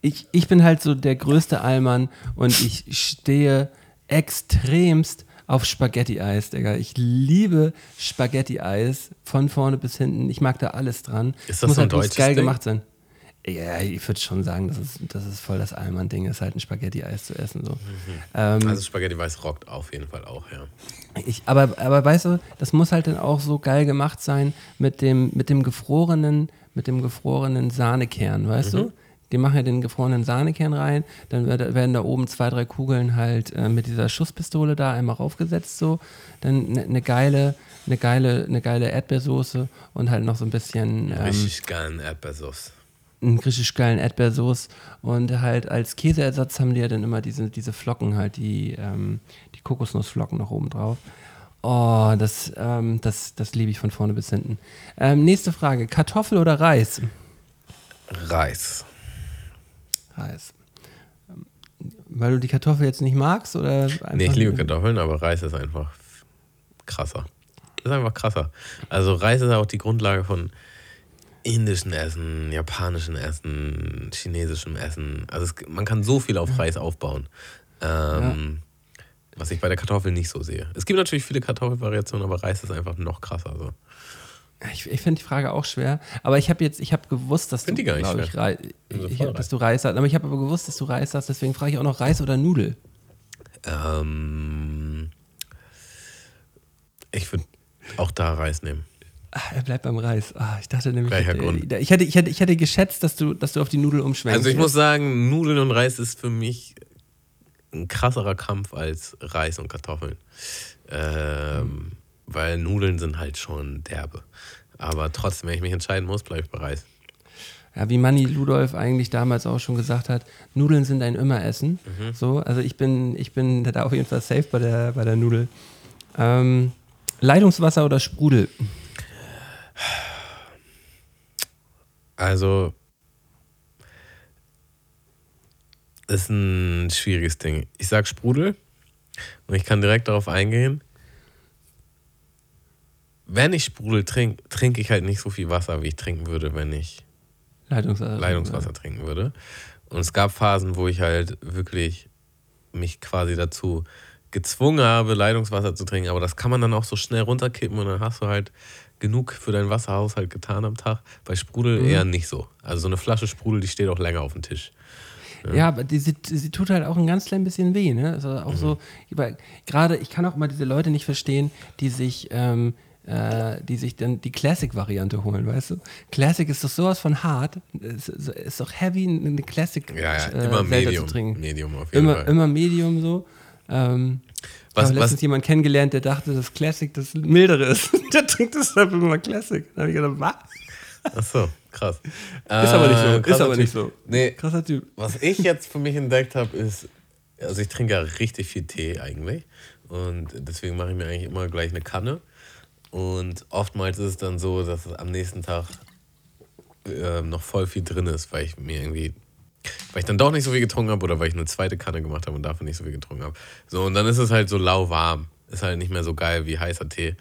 ich, ich bin halt so der größte Allmann und ich stehe extremst auf Spaghetti-Eis, Digga. Ich liebe Spaghetti-Eis von vorne bis hinten. Ich mag da alles dran. Ist das Muss so ein halt deutsches geil Ding? gemacht sein. Ja, ich würde schon sagen, das ist, das ist voll das Allmann-Ding, ist halt ein Spaghetti-Eis zu essen. So. Ähm, Also Spaghetti Weiß rockt auf jeden Fall auch, ja. ich, aber, aber weißt du, das muss halt dann auch so geil gemacht sein mit dem, mit dem gefrorenen, mit dem gefrorenen Sahnekern, weißt du? Die machen ja den gefrorenen Sahnekern rein, dann werden da oben zwei, drei Kugeln halt äh, mit dieser Schusspistole da einmal raufgesetzt, so. Dann eine ne geile, eine geile, eine geile Erdbeersoße und halt noch so ein bisschen ähm, Richtig geilen Erdbeersauce. Einen richtig geilen Erdbeersoße und halt als Käseersatz haben die ja dann immer diese, diese Flocken halt, die, ähm, die Kokosnussflocken noch oben drauf. Oh, das, ähm, das, das liebe ich von vorne bis hinten. Ähm, nächste Frage, Kartoffel oder Reis? Reis. Reis. Ähm, Weil du die Kartoffel jetzt nicht magst oder Nee, ich liebe Kartoffeln, aber Reis ist einfach krasser. Ist einfach krasser. Also Reis ist auch die Grundlage von indischem Essen, japanischem Essen, chinesischem Essen. Also es, man kann so viel auf Reis aufbauen. Ähm, Was ich bei der Kartoffel nicht so sehe. Es gibt natürlich viele Kartoffelvariationen, aber Reis ist einfach noch krasser. So. Ich, ich finde die Frage auch schwer, aber ich habe jetzt, ich habe gewusst, dass Find du, die gar nicht glaub ich, Also ich, voll dass du Reis hast, aber ich habe aber gewusst, dass du Reis hast, deswegen frage ich auch noch Reis oder Nudel. Ähm, ich würde auch da Reis nehmen. Ah, er bleibt beim Reis. Ah, ich dachte nämlich, Gleicher äh, Grund. ich hätte, ich, hätte, ich hätte geschätzt, dass du, dass du auf die Nudel umschwenkst. Also ich muss sagen, Nudeln und Reis ist für mich ein krasserer Kampf als Reis und Kartoffeln. Ähm, Weil Nudeln sind halt schon derbe. Aber trotzdem, wenn ich mich entscheiden muss, bleibe ich bei Reis. Ja, wie Manni Ludolf eigentlich damals auch schon gesagt hat, Nudeln sind ein Immeressen. Mhm. So, also ich bin, ich bin da auf jeden Fall safe bei der, bei der Nudel. Ähm, Leitungswasser oder Sprudel? Also ist ein schwieriges Ding. Ich sag Sprudel und ich kann direkt darauf eingehen. Wenn ich Sprudel trinke, trinke ich halt nicht so viel Wasser, wie ich trinken würde, wenn ich Leitungswasser. Leitungswasser trinken würde. Und es gab Phasen, wo ich halt wirklich mich quasi dazu gezwungen habe, Leitungswasser zu trinken. Aber das kann man dann auch so schnell runterkippen und dann hast du halt genug für deinen Wasserhaushalt getan am Tag. Bei Sprudel Mhm. eher nicht so. Also so eine Flasche Sprudel, die steht auch länger auf dem Tisch. Ja, aber die, sie, sie tut halt auch ein ganz klein bisschen weh, ne? Also auch so, über- gerade, ich kann auch mal diese Leute nicht verstehen, die sich, ähm, äh, die sich dann die Classic-Variante holen, weißt du? Classic ist doch sowas von hart, ist, ist doch heavy, eine Classic Ja, ja, äh, immer Zelda Medium. zu trinken. Medium auf jeden Immer, Fall. immer Medium so. Ähm, Was- ich habe letztens was- jemanden kennengelernt, der dachte, dass Classic das mildere ist. der trinkt deshalb immer Classic. Da habe ich gedacht, was? Ach so, krass. Ist aber nicht so, ist aber nicht so. Nee, Krasser Typ. was ich jetzt für mich entdeckt habe, ist, also ich trinke ja richtig viel Tee eigentlich. Und deswegen mache ich mir eigentlich immer gleich eine Kanne. Und oftmals ist es dann so, dass am nächsten Tag äh, noch voll viel drin ist, weil ich mir irgendwie, weil ich dann doch nicht so viel getrunken habe oder weil ich eine zweite Kanne gemacht habe und dafür nicht so viel getrunken habe. So, und dann ist es halt so lauwarm. Ist halt nicht mehr so geil wie heißer Tee.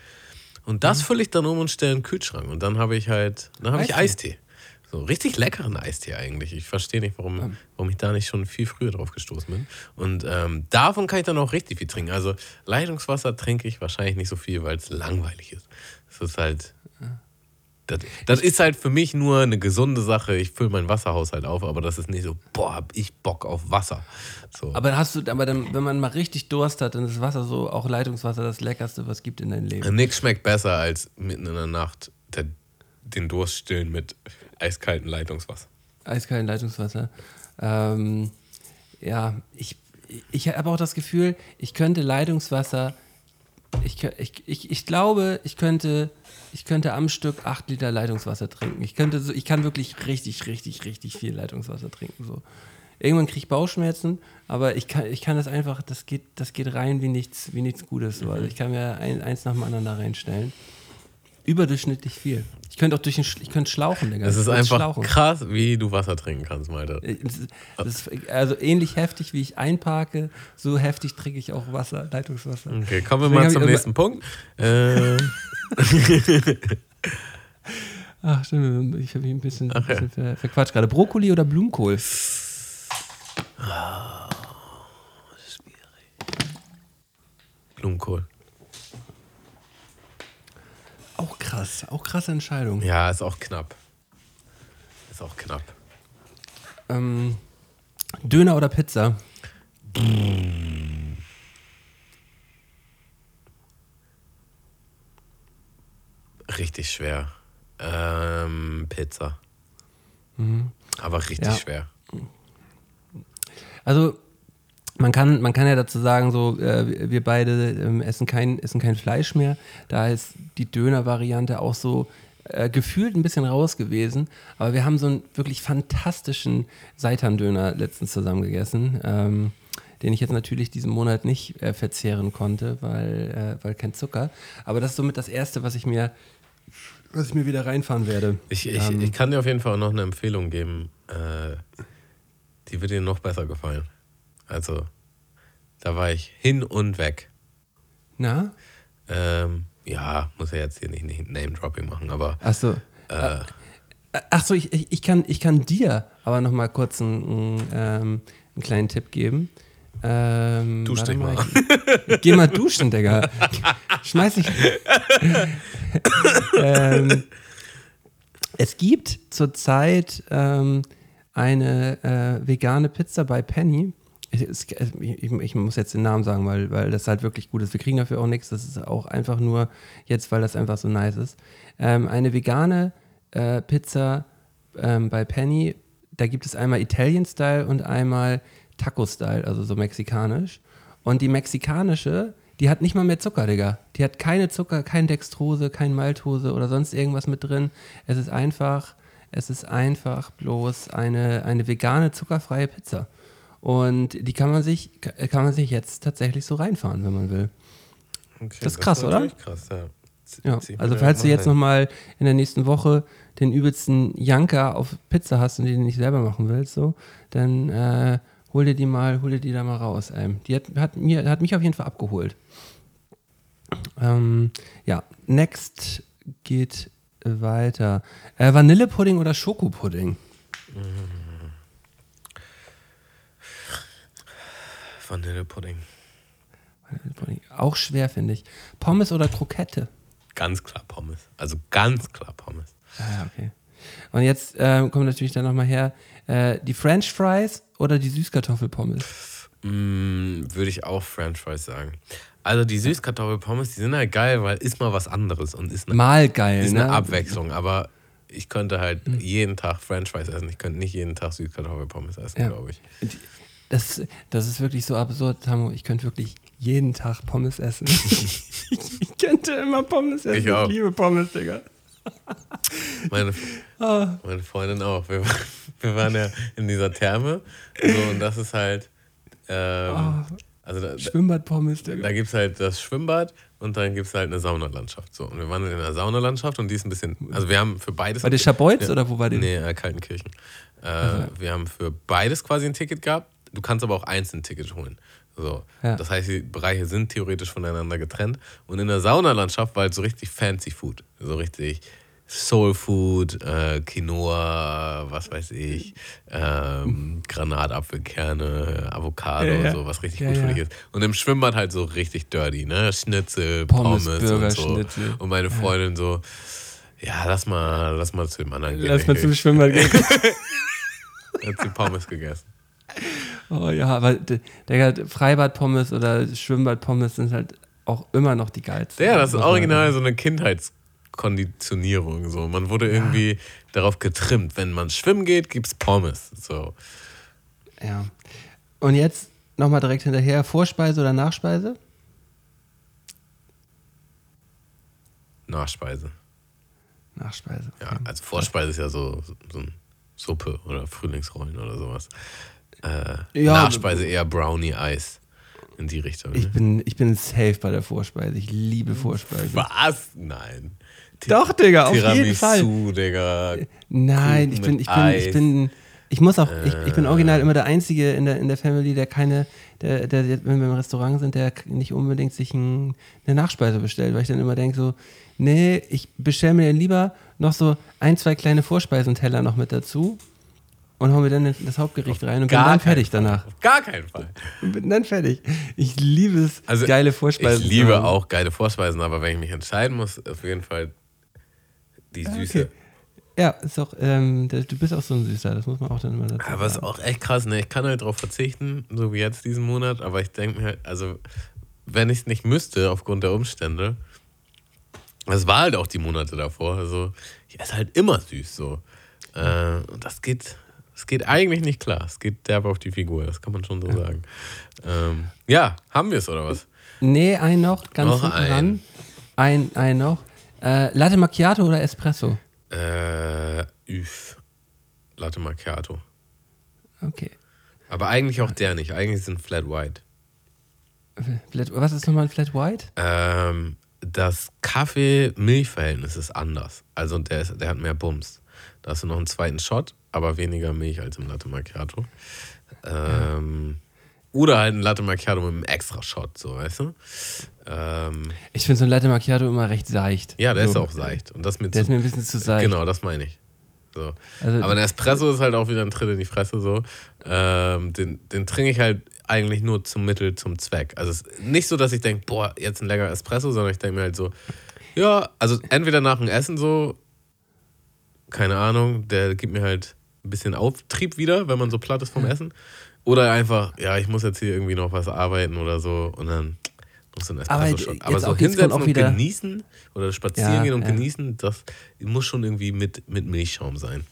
Und Mhm. das fülle ich dann um und stelle in den Kühlschrank. Und dann habe ich halt, dann habe ich Eistee. Eistee. So richtig leckeren Eistee eigentlich. Ich verstehe nicht, warum, warum ich da nicht schon viel früher drauf gestoßen bin. Und ähm, davon kann ich dann auch richtig viel trinken. Also Leitungswasser trinke ich wahrscheinlich nicht so viel, weil es langweilig ist. Es ist halt. Das, das ist halt für mich nur eine gesunde Sache. Ich fülle meinen Wasserhaushalt auf, aber das ist nicht so, boah, hab ich Bock auf Wasser. So. Aber hast du, aber dann, wenn man mal richtig Durst hat, dann ist Wasser so, auch Leitungswasser, das Leckerste, was es gibt in deinem Leben. Nix schmeckt besser als mitten in der Nacht der, den Durst stillen mit eiskaltem Leitungswasser. Eiskalten Leitungswasser. Ähm, ja, ich, ich habe auch das Gefühl, ich könnte Leitungswasser, ich, ich, ich, ich glaube, ich könnte, ich könnte am Stück 8 Liter Leitungswasser trinken. Ich, könnte so, ich kann wirklich richtig, richtig, richtig viel Leitungswasser trinken. So. Irgendwann kriege ich Bauchschmerzen, aber ich kann, ich kann das einfach, das geht, das geht rein wie nichts, wie nichts Gutes. So. Also ich kann mir ein, eins nach dem anderen da reinstellen. Überdurchschnittlich viel. Ich könnte auch durch den, ich könnte schlauchen, Digga. Das ist einfach schlauchen. krass, wie du Wasser trinken kannst, Malte. Ist also ähnlich heftig, wie ich einparke, so heftig trinke ich auch Wasser, Leitungswasser. Okay, kommen wir Deswegen mal zum nächsten Punkt. Äh, Ach, stimmt, ich habe mich ein bisschen, ein Ach ja. bisschen ver, verquatscht gerade. Brokkoli oder Blumenkohl? Blumenkohl. Auch krass, auch krasse Entscheidung. Ja, ist auch knapp. Ist auch knapp. Ähm, Döner oder Pizza? Richtig schwer. Ähm, Pizza. Aber richtig Mhm. Ja. schwer. Also man kann, man kann ja dazu sagen, so äh, wir beide ähm, essen, kein, essen kein Fleisch mehr. Da ist die Döner-Variante auch so äh, gefühlt ein bisschen raus gewesen. Aber wir haben so einen wirklich fantastischen Seitan-Döner letztens zusammen gegessen, ähm, den ich jetzt natürlich diesen Monat nicht äh, verzehren konnte, weil, äh, weil kein Zucker. Aber das ist somit das Erste, was ich mir, was ich mir wieder reinfahren werde. Ich, ich, Ähm, ich kann dir auf jeden Fall noch eine Empfehlung geben. Äh, die wird dir noch besser gefallen. Also, da war ich hin und weg. Na? Ähm, ja, muss ja jetzt hier nicht, Name-Dropping machen, aber Achso. äh, Achso, ich, ich, ich, kann, ich kann dir aber noch mal kurz einen, ähm, einen kleinen Tipp geben. Ähm, Dusch dich mal. Ich, geh mal duschen, Digga. Schmeiß dich. ähm, es gibt zurzeit ähm, eine äh, vegane Pizza bei Penny. Ich, es- ich, ich muss jetzt den Namen sagen, weil, weil das halt wirklich gut ist. Wir kriegen dafür auch nichts. Das ist auch einfach nur jetzt, weil das einfach so nice ist. Ähm, eine vegane äh, Pizza ähm, bei Penny. Da gibt es einmal Italian-Style und einmal Taco-Style, also so mexikanisch. Und die mexikanische, die hat nicht mal mehr Zucker, Digga. Die hat keine Zucker, kein Dextrose, kein Maltose oder sonst irgendwas mit drin. Es ist einfach, es ist einfach bloß eine, eine vegane, zuckerfreie Pizza. Und die kann man sich, kann man sich jetzt tatsächlich so reinfahren, wenn man will. okay, Das ist krass, oder? natürlich Krass, ja. Ja, also falls du jetzt nochmal in der nächsten Woche den übelsten Janker auf Pizza hast und den nicht selber machen willst, so, dann äh, hol dir die mal, hol dir die da mal raus. Ähm, die hat, hat, mir, hat mich auf jeden Fall abgeholt. Ähm, ja, next geht weiter. Äh, Vanillepudding oder Schokopudding? Vanillepudding. Vanillepudding. Auch schwer, finde ich. Pommes oder Krokette? Ganz klar Pommes. Also ganz klar Pommes. Ah, okay. Und jetzt ähm, kommt natürlich dann nochmal her, äh, die French Fries oder die Süßkartoffelpommes? Mm, Würde ich auch French Fries sagen. Also die Süßkartoffelpommes, die sind halt geil, weil ist mal was anderes und ist eine, Mal geil, ist ne? eine Abwechslung. Aber ich könnte halt jeden Tag French Fries essen. Ich könnte nicht jeden Tag Süßkartoffelpommes essen, Ja. glaube ich. Das, das ist wirklich so absurd, Tamu. Ich könnte wirklich jeden Tag Pommes essen. ich könnte immer Pommes essen. Ich auch. liebe Pommes, Digga. Meine, Ah. meine Freundin auch. Wir, wir waren ja in dieser Therme. So, und das ist halt. Ähm, Ah. also da, Schwimmbad-Pommes, Digga. Da gibt es halt das Schwimmbad und dann gibt es halt eine Saunalandschaft. So. Und wir waren in einer Saunalandschaft und die ist ein bisschen. Also wir haben für beides. War der Schabolz Ja. oder wo war der? Nee, äh, Kaltenkirchen. Äh, Wir haben für beides quasi ein Ticket gehabt. Du kannst aber auch einzeln ein Ticket holen. So. Ja. Das heißt, die Bereiche sind theoretisch voneinander getrennt. Und in der Saunalandschaft war halt so richtig fancy Food. So richtig Soul Food, äh, Quinoa, was weiß ich, ähm, Granatapfelkerne, Avocado, Ja, ja. so was richtig gut für dich ist. Und im Schwimmbad halt so richtig dirty, ne? Schnitzel, Pommes, Pommes, und so. Schnitzel. Und meine Freundin so, ja, lass mal, lass mal zu dem anderen gehen. Lass mal zum Schwimmbad gehen. Hat sie Pommes gegessen. Oh ja, aber d- Digga, Freibad-Pommes oder Schwimmbad-Pommes sind halt auch immer noch die geilsten. Ja, das ist original so eine Kindheitskonditionierung. So. Man wurde irgendwie darauf getrimmt, wenn man schwimmen geht, gibt's Pommes. So. Ja. Und jetzt nochmal direkt hinterher, Vorspeise oder Nachspeise? Nachspeise. Nachspeise. Ja, also Vorspeise ist ja so, so ein Suppe oder Frühlingsrollen oder sowas. Äh, Ja, Nachspeise eher Brownie-Eis in die Richtung. Ich Ne? bin, ich bin safe bei der Vorspeise. Ich liebe Vorspeise. Was? Nein. Doch, Digga, auf jeden Tiramisu, Fall. Digga. Nein, Kuchen ich bin, ich bin, ich bin, ich muss auch, ich, ich bin original immer der Einzige in der, in der Family, der keine, der, der, der, wenn wir im Restaurant sind, der nicht unbedingt sich ein, eine Nachspeise bestellt, weil ich dann immer denke so, nee, ich bestelle mir lieber noch so ein, zwei kleine Vorspeisenteller noch mit dazu und hau mir dann das Hauptgericht rein und bin dann fertig Fall. danach. Auf gar keinen Fall. Und bin dann fertig. Ich liebe es, geile Vorspeisen. Ich liebe auch geile Vorspeisen, aber wenn ich mich entscheiden muss, auf jeden Fall die Süße. okay. Ja, ist auch, ähm, du bist auch so ein Süßer, das muss man auch dann immer dazu Aber es ist sagen. auch echt krass, ne? Ich kann halt drauf verzichten, so wie jetzt diesen Monat, aber ich denke mir halt, also, wenn ich es nicht müsste, aufgrund der Umstände, das war halt auch die Monate davor, also, ich esse halt immer süß, so. Äh, und das geht, das geht eigentlich nicht klar. Es geht derbe auf die Figur, das kann man schon so sagen. Ähm, ja, haben wir es oder was? Nee, ein noch, ganz Noch hinten ein. ran. Ein, ein noch. Äh, Latte Macchiato oder Espresso? Äh, üf. Latte Macchiato. Okay. Aber eigentlich auch der nicht. Eigentlich sind Flat White. Flat, was ist nochmal ein Flat White? Ähm, das Kaffee-Milch-Verhältnis ist anders. Also der, ist, der hat mehr Bums. Da hast du noch einen zweiten Shot, aber weniger Milch als im Latte Macchiato. Ähm, Oder halt ein Latte Macchiato mit einem extra Shot, so, weißt du? Ähm, Ich finde so ein Latte Macchiato immer recht seicht. ja, der so. ist auch seicht. Und das mit Der so- ist mir ein bisschen zu seicht. Genau, das meine ich. So. Also- Aber ein Espresso ist halt auch wieder ein Tritt in die Fresse so. Ähm, den, den trinke ich halt eigentlich nur zum Mittel, zum Zweck. Also es ist nicht so, dass ich denke, boah, jetzt ein lecker Espresso, sondern ich denke mir halt so, ja, also entweder nach dem Essen so, keine Ahnung, der gibt mir halt ein bisschen Auftrieb wieder, wenn man so platt ist vom Essen. Oder einfach, ja, ich muss jetzt hier irgendwie noch was arbeiten oder so und dann noch so ein Aber Espresso jetzt- schon. Aber so hinsetzen und wieder- genießen oder spazieren Ja, gehen und ja. genießen, das muss schon irgendwie mit, mit Milchschaum sein.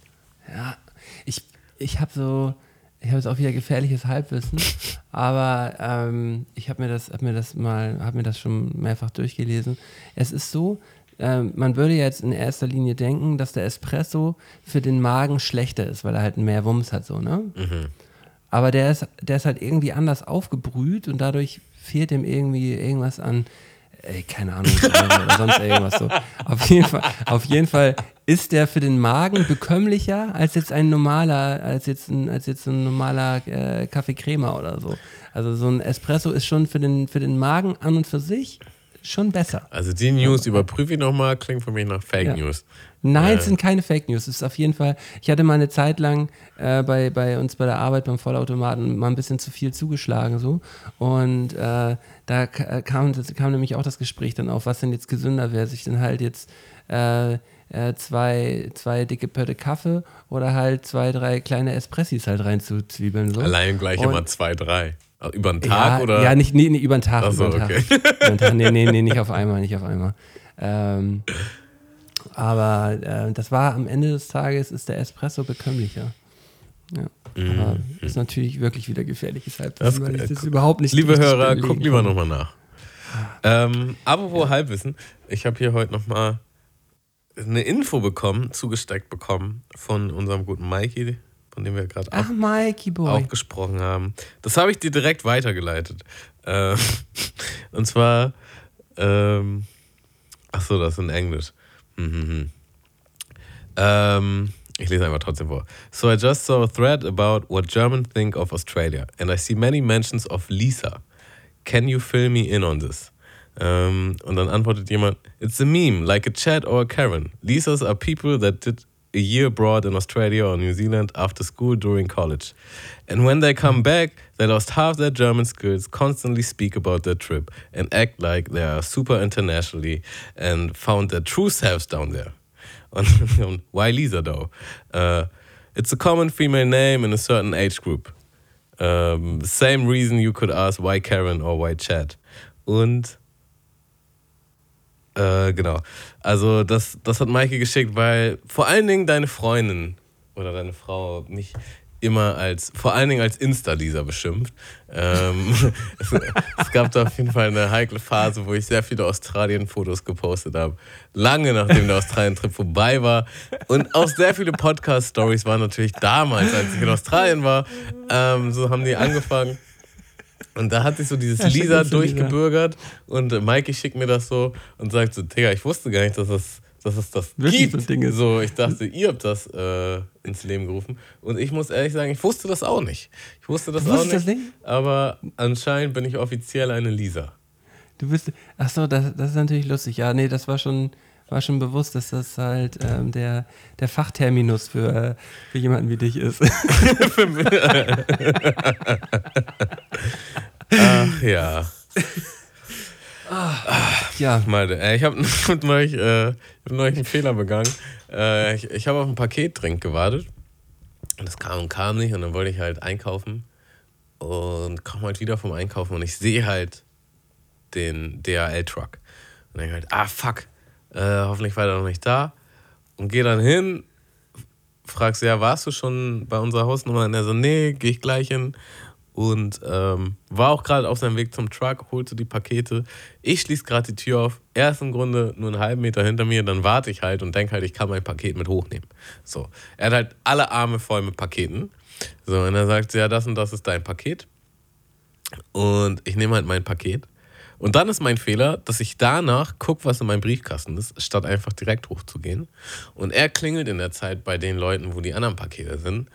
Ja, ich, ich habe so, ich habe jetzt auch wieder gefährliches Halbwissen, aber ähm, ich habe mir das, habe mir das mal, habe mir das schon mehrfach durchgelesen. Es ist so, ähm, man würde jetzt in erster Linie denken, dass der Espresso für den Magen schlechter ist, weil er halt mehr Wumms hat, so ne? Aber der ist, der ist halt irgendwie anders aufgebrüht und dadurch fehlt ihm irgendwie irgendwas an, ey, keine Ahnung, oder sonst irgendwas so. Auf jeden Fall, auf jeden Fall ist der für den Magen bekömmlicher als jetzt ein normaler, als jetzt ein, als jetzt ein normaler äh, oder so. Also so ein Espresso ist schon für den, für den Magen an und für sich schon besser. Also die News überprüfe ich nochmal, klingt für mich nach Fake Ja. News. Nein, Äh. es sind keine Fake News. Es ist auf jeden Fall. Ich hatte mal eine Zeit lang äh, bei, bei uns bei der Arbeit beim Vollautomaten mal ein bisschen zu viel zugeschlagen so und äh, da ka- kam, das kam nämlich auch das Gespräch dann auf, was denn jetzt gesünder wäre, sich dann halt jetzt äh, äh, zwei, zwei dicke Pötte Kaffee oder halt zwei, drei kleine Espressis halt reinzuzwiebeln. So. Allein gleich Und- immer zwei, drei. Ach, Über den Tag ja, oder? Ja, nicht, nee, nee, über den Tag. Ach so, über Tag. okay. Über Tag. Nee, nee, nee, nicht auf einmal, nicht auf einmal. Ähm, aber äh, das war am Ende des Tages ist der Espresso bekömmlicher. Ja. Aber ist natürlich wirklich wieder gefährliches Halbwissen, Mhm. Weil ich äh, das überhaupt nicht Liebe Hörer, guckt lieber nochmal nach. Ähm, apropos Halbwissen, ich habe hier heute nochmal eine Info bekommen, zugesteckt bekommen von unserem guten Mikey, von dem wir gerade auch, gesprochen haben. Das habe ich dir direkt weitergeleitet. Ähm, und zwar, ähm, ach so, das ist in Englisch. Hm, hm, hm. Ähm, ich lese einfach trotzdem vor. So I just saw a thread about what Germans think of Australia, and I see many mentions of Lisa. Can you fill me in on this? Ähm, und dann antwortet jemand, it's a meme, like a Chad or a Karen. Lisas are people that did a year abroad in Australia or New Zealand after school during college. And when they come back, they lost half their German skills, constantly speak about their trip, and act like they are super internationally and found their true selves down there. Why Lisa though? Uh, it's a common female name in a certain age group. Um, same reason you could ask why Karen or why Chad. Und äh, genau. Also das, das hat Maike geschickt, weil vor allen Dingen deine Freundin oder deine Frau mich immer als, vor allen Dingen als Insta-Lisa beschimpft. Ähm, es, es gab da auf jeden Fall eine heikle Phase, wo ich sehr viele Australien-Fotos gepostet habe. Lange nachdem der Australien-Trip vorbei war. Und auch sehr viele Podcast-Stories waren natürlich damals, als ich in Australien war. Ähm, so haben die angefangen. Und da hat sich so dieses Ja, Lisa die Lisa. durchgebürgert und äh, Mikey schickt mir das so und sagt so, Digga, ich wusste gar nicht, dass es, dass es das Wirklich gibt. so Ding ist. So, ich dachte, ihr habt das äh, ins Leben gerufen. Und ich muss ehrlich sagen, ich wusste das auch nicht. Ich wusste das auch nicht. das nicht? Aber anscheinend bin ich offiziell eine Lisa. Du bist, ach so, das, das ist natürlich lustig. Ja, nee, das war schon, war schon bewusst, dass das halt ähm, der, der Fachterminus für, äh, für jemanden wie dich ist. Ja. ja, Mal, äh, ich habe neulich, äh, ich hab neulich einen Fehler begangen. Äh, ich ich habe auf ein Paketdrink gewartet. Und es kam und kam nicht. Und dann wollte ich halt einkaufen. Und komme halt wieder vom Einkaufen. Und ich sehe halt den DHL-Truck. Und denke halt, ah fuck, äh, hoffentlich war der noch nicht da. Und gehe dann hin, fragst ja, warst du schon bei unserer Hausnummer? Und er so, nee, gehe ich gleich hin. Und ähm, war auch gerade auf seinem Weg zum Truck, holte die Pakete. Ich schließe gerade die Tür auf. Er ist im Grunde nur einen halben Meter hinter mir. Dann warte ich halt und denke halt, ich kann mein Paket mit hochnehmen. So. Er hat halt alle Arme voll mit Paketen. So, und er sagt, ja, das und das ist dein Paket. Und ich nehme halt mein Paket. Und dann ist mein Fehler, dass ich danach gucke, was in meinem Briefkasten ist, statt einfach direkt hochzugehen. Und er klingelt in der Zeit bei den Leuten, wo die anderen Pakete sind.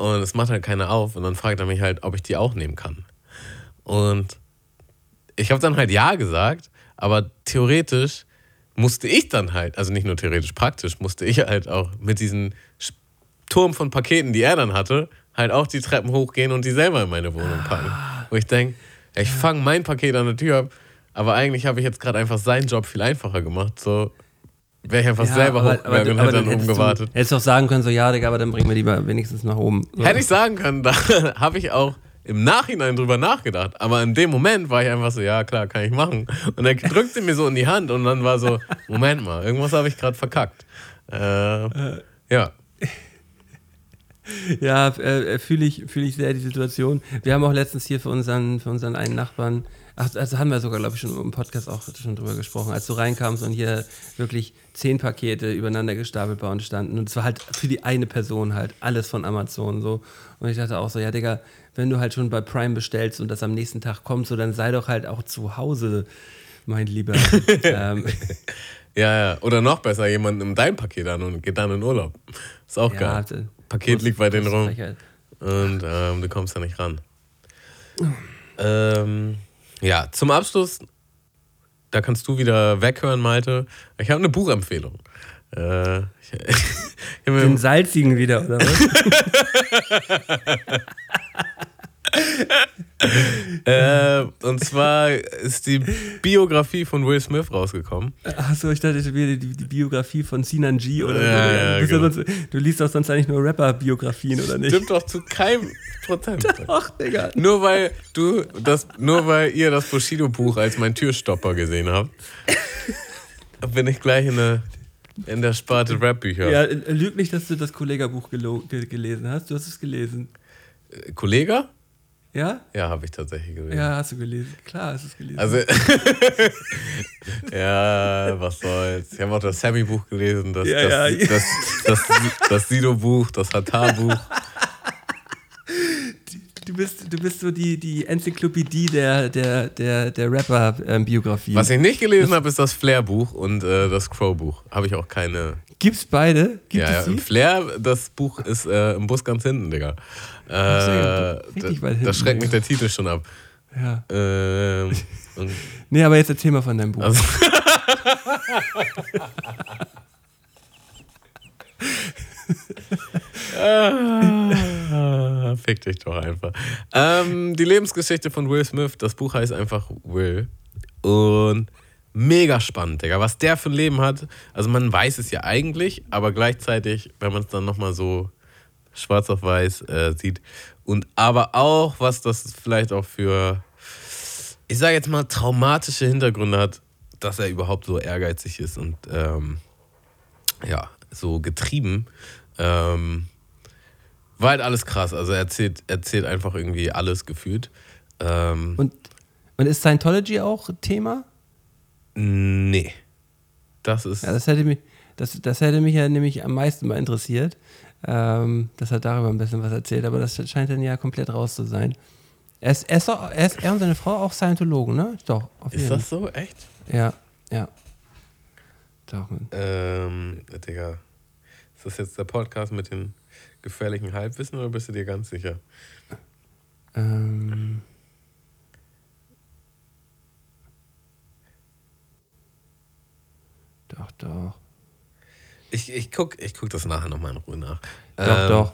Und es macht halt keiner auf. Und dann fragt er mich halt, ob ich die auch nehmen kann. Und ich habe dann halt ja gesagt, aber theoretisch musste ich dann halt, also nicht nur theoretisch, praktisch, musste ich halt auch mit diesem Turm von Paketen, die er dann hatte, halt auch die Treppen hochgehen und die selber in meine Wohnung packen. Wo ich denke, ich fange mein Paket an der Tür ab, aber eigentlich habe ich jetzt gerade einfach seinen Job viel einfacher gemacht. So wäre ich einfach Ja, selber aber- hochgegangen aber- und hätte dann oben hättest du- gewartet. Hättest du auch sagen können, so, ja, Digga, aber dann bringen wir lieber wenigstens nach oben. So. Hätte ich sagen können, da habe ich auch im Nachhinein drüber nachgedacht. Aber in dem Moment war ich einfach so, ja klar, kann ich machen. Und er drückte mir so in die Hand und dann war so, Moment mal, irgendwas habe ich gerade verkackt. Äh, ja. Ja, äh, fühle ich, fühl ich sehr die Situation. Wir haben auch letztens hier für unseren, für unseren einen Nachbarn, ach, also haben wir sogar, glaube ich, schon im Podcast auch schon drüber gesprochen, als du reinkamst und hier wirklich zehn Pakete übereinander gestapelt bei uns standen. Und es war halt für die eine Person halt alles von Amazon so. Und ich dachte auch so, ja, Digga, wenn du halt schon bei Prime bestellst und das am nächsten Tag kommt, so, dann sei doch halt auch zu Hause, mein Lieber. ähm, Ja, ja. Oder noch besser, jemand nimmt dein Paket an und geht dann in Urlaub. Ist auch geil. das- Paket liegt bei denen rum Frechheit. und ähm, du kommst da nicht ran. Ähm, ja, zum Abschluss, da kannst du wieder weghören, Malte. Ich habe eine Buchempfehlung. Äh, ich, Den salzigen wieder, oder was? äh, und zwar ist die Biografie von Will Smith rausgekommen. Achso, ich dachte, die, die Biografie von Sinan G oder Ja, ja, genau. sonst, du liest doch sonst eigentlich nur Rapper-Biografien, oder nicht? Stimmt doch zu keinem Prozent. Ach, Digga. Nur weil du das, nur weil ihr das Bushido-Buch als mein Türstopper gesehen habt, bin ich gleich in der, in der Sparte Rap-Bücher. Ja, lüg nicht, dass du das Kollega-Buch gelesen hast. Du hast es gelesen. Kollege? Ja? Ja, habe ich tatsächlich gelesen. Ja, hast du gelesen. Klar, hast du es gelesen. Also, ja, was soll's. Ich habe auch das Sammy-Buch gelesen, das, Ja, das, ja. das, das, das Sido-Buch, das Hatar-Buch. du, bist, du bist so die, die Enzyklopädie der, der, der, der Rapper-Biografie. Was ich nicht gelesen habe, ist das Flair-Buch und äh, das Crow-Buch. Habe ich auch keine. Gibt's beide? Gibt ja, ja, es die? Flair, das Buch ist äh, im Bus ganz hinten, Digga. Äh, richtig da, weit da hinten, schreckt mich der Titel schon ab. Ja. Ähm, Nee, aber jetzt erzähl mal von deinem Buch. also, Ah, Fick dich doch einfach. Ähm, die Lebensgeschichte von Will Smith, das Buch heißt einfach Will. Und mega spannend, Digga. Was der für ein Leben hat. Also man weiß es ja eigentlich, aber gleichzeitig, wenn man es dann nochmal so schwarz auf weiß äh, sieht. Und aber auch, was das vielleicht auch für, ich sage jetzt mal, traumatische Hintergründe hat, dass er überhaupt so ehrgeizig ist und ähm, ja, so getrieben. Ähm, war halt alles krass. Also er erzählt, erzählt einfach irgendwie alles gefühlt. Ähm, Und, und ist Scientology auch Thema? nee. Das ist. Ja, das hätte mich, das, das hätte mich ja nämlich am meisten mal interessiert. Ähm, das hat darüber ein bisschen was erzählt, aber das scheint dann ja komplett raus zu sein. Er, ist, er, ist auch, er, ist, er und seine Frau auch Scientologen, ne? Doch, auf ist jeden das so? Echt? Ja, ja. Doch, man. Ähm, Digga. Ist das jetzt der Podcast mit den gefährlichen Halbwissen oder bist du dir ganz sicher? Ähm, doch, doch. Ich, ich, guck, ich guck das nachher nochmal in Ruhe nach. Doch, Ähm, doch.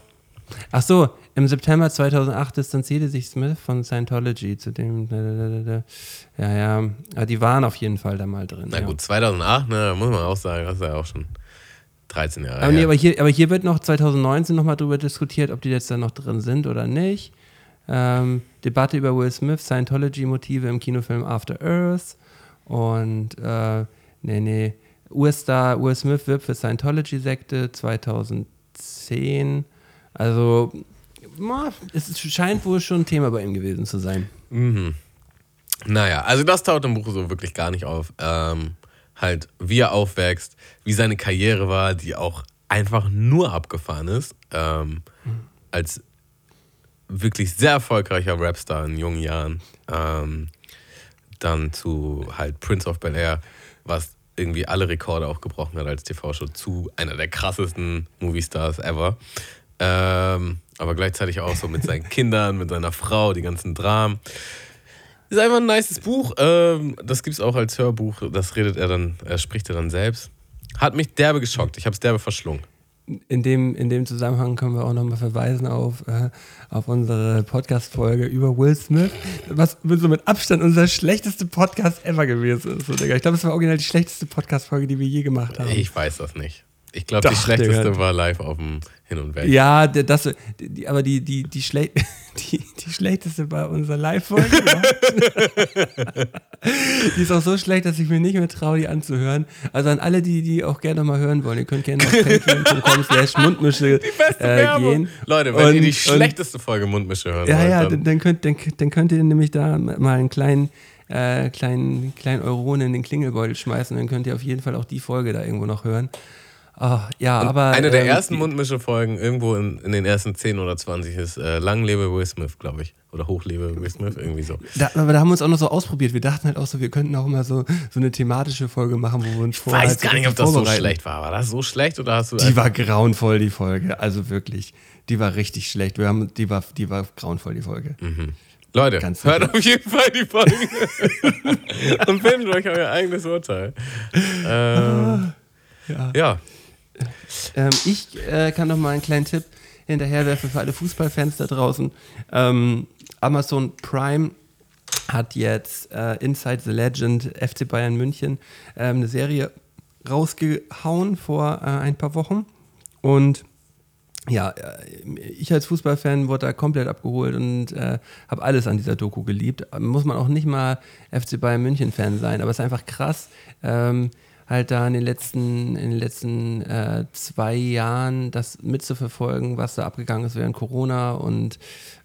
Ach so, im September 2008 distanzierte sich Smith von Scientology zu dem. Ja, ja. Aber die waren auf jeden Fall da mal drin. Na gut, 2008, ne, muss man auch sagen, das ist ja auch schon 13 Jahre Aber, nee, aber, hier, aber hier wird noch 2019 nochmal drüber diskutiert, ob die jetzt da noch drin sind oder nicht. Ähm, Debatte über Will Smith, Scientology-Motive im Kinofilm After Earth. Und, äh, nee, nee. US-Star Will Smith wirbt für Scientology-Sekte 2010. Also, es scheint wohl schon ein Thema bei ihm gewesen zu sein. Mhm. Naja, also das taucht im Buch so wirklich gar nicht auf. Ähm, halt, wie er aufwächst, wie seine Karriere war, die auch einfach nur abgefahren ist. Ähm, als wirklich sehr erfolgreicher Rapstar in jungen Jahren. Ähm, dann zu halt Prince of Bel Air, was irgendwie alle Rekorde auch gebrochen hat als TV-Show, zu einer der krassesten Movie-Stars ever. Ähm, aber gleichzeitig auch so mit seinen Kindern, mit seiner Frau, die ganzen Dramen. Ist einfach ein nices Buch. Ähm, das gibt es auch als Hörbuch. Das redet er dann, er spricht er dann selbst. Hat mich derbe geschockt. Ich habe es derbe verschlungen. In dem, in dem Zusammenhang können wir auch nochmal verweisen auf, äh, auf unsere Podcast-Folge über Will Smith, was so mit Abstand unser schlechteste Podcast ever gewesen ist. Ich glaube, es war original die schlechteste Podcast-Folge, die wir je gemacht haben. Ich weiß das nicht. Ich glaube, die schlechteste Digga. war live auf dem Hin und Weg. Ja, das, die, aber die, die, die, schle die, die schlechteste war unsere Live-Folge. die ist auch so schlecht, dass ich mir nicht mehr traue, die anzuhören. Also an alle, die die auch gerne mal hören wollen, ihr könnt gerne auf patreon.com slash Mundmische äh, gehen. Leute, wenn ihr die Und- schlechteste Folge Mundmische hören Ja, wollt, ja, dann dann, dann, könnt, dann, dann könnt ihr nämlich da mal einen kleinen, äh, kleinen, kleinen Euronen in den Klingelbeutel schmeißen. Dann könnt ihr auf jeden Fall auch die Folge da irgendwo noch hören. Oh, ja, Und aber. eine der ähm, ersten Mundmische-Folgen irgendwo in, in den ersten 10 oder 20 ist äh, Lang lebe Will Smith, glaube ich. Oder Hoch lebe Will Smith, irgendwie so. Da, aber da haben wir uns auch noch so ausprobiert. Wir dachten halt auch so, wir könnten auch immer so, so eine thematische Folge machen, wo wir uns Ich vorher weiß halt so gar nicht, ob das so schlecht war. War das so schlecht oder hast du Die war grauenvoll, die Folge. Also wirklich. Die war richtig schlecht. Wir haben, die, war, die war grauenvoll, die Folge. Leute, Ganz hört auf jeden Fall die Folge und findet euch euer eigenes Urteil. Ähm, Ja. ja, Ähm, ich äh, kann noch mal einen kleinen Tipp hinterherwerfen für alle Fußballfans da draußen. Ähm, Amazon Prime hat jetzt äh, Inside the Legend FC Bayern München ähm, eine Serie rausgehauen vor äh, ein paar Wochen. Und ja, äh, ich als Fußballfan wurde da komplett abgeholt und äh, habe alles an dieser Doku geliebt. Muss man auch nicht mal FC Bayern München-Fan sein, aber es ist einfach krass, ähm, halt da in den letzten, in den letzten äh, zwei Jahren das mitzuverfolgen, was da abgegangen ist während Corona und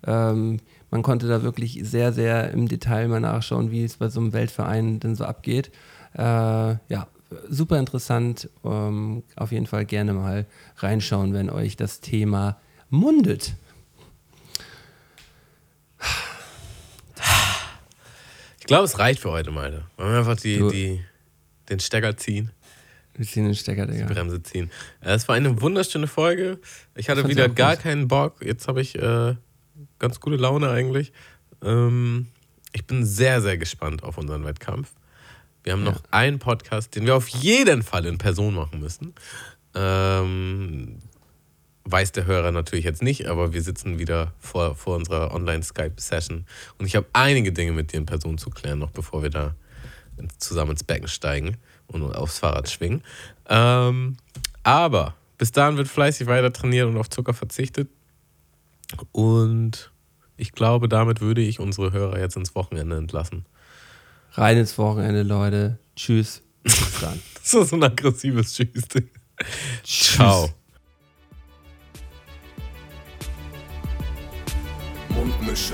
ähm, man konnte da wirklich sehr, sehr im Detail mal nachschauen, wie es bei so einem Weltverein denn so abgeht. Äh, ja, super interessant. Ähm, auf jeden Fall gerne mal reinschauen, wenn euch das Thema mundet. ich glaube, es reicht für heute mal. Wollen wir einfach die, Du- die, den Stecker ziehen, Wir ziehen den Stecker, Digga. die Bremse ziehen. Äh, Es war eine wunderschöne Folge. Ich hatte wieder gar gut. keinen Bock. Jetzt habe ich äh, ganz gute Laune eigentlich. Ähm, ich bin sehr, sehr gespannt auf unseren Wettkampf. Wir haben noch einen Podcast, den wir auf jeden Fall in Person machen müssen. Ähm, weiß der Hörer natürlich jetzt nicht, aber wir sitzen wieder vor, vor unserer Online-Skype-Session und ich habe einige Dinge mit dir in Person zu klären, noch bevor wir da zusammen ins Becken steigen und aufs Fahrrad schwingen. Ähm, aber bis dahin wird fleißig weiter trainiert und auf Zucker verzichtet. Und ich glaube, damit würde ich unsere Hörer jetzt ins Wochenende entlassen. Rein ins Wochenende, Leute. Tschüss. Bis dann. Das ist so ein aggressives Tschüss. Ciao. Mundmische.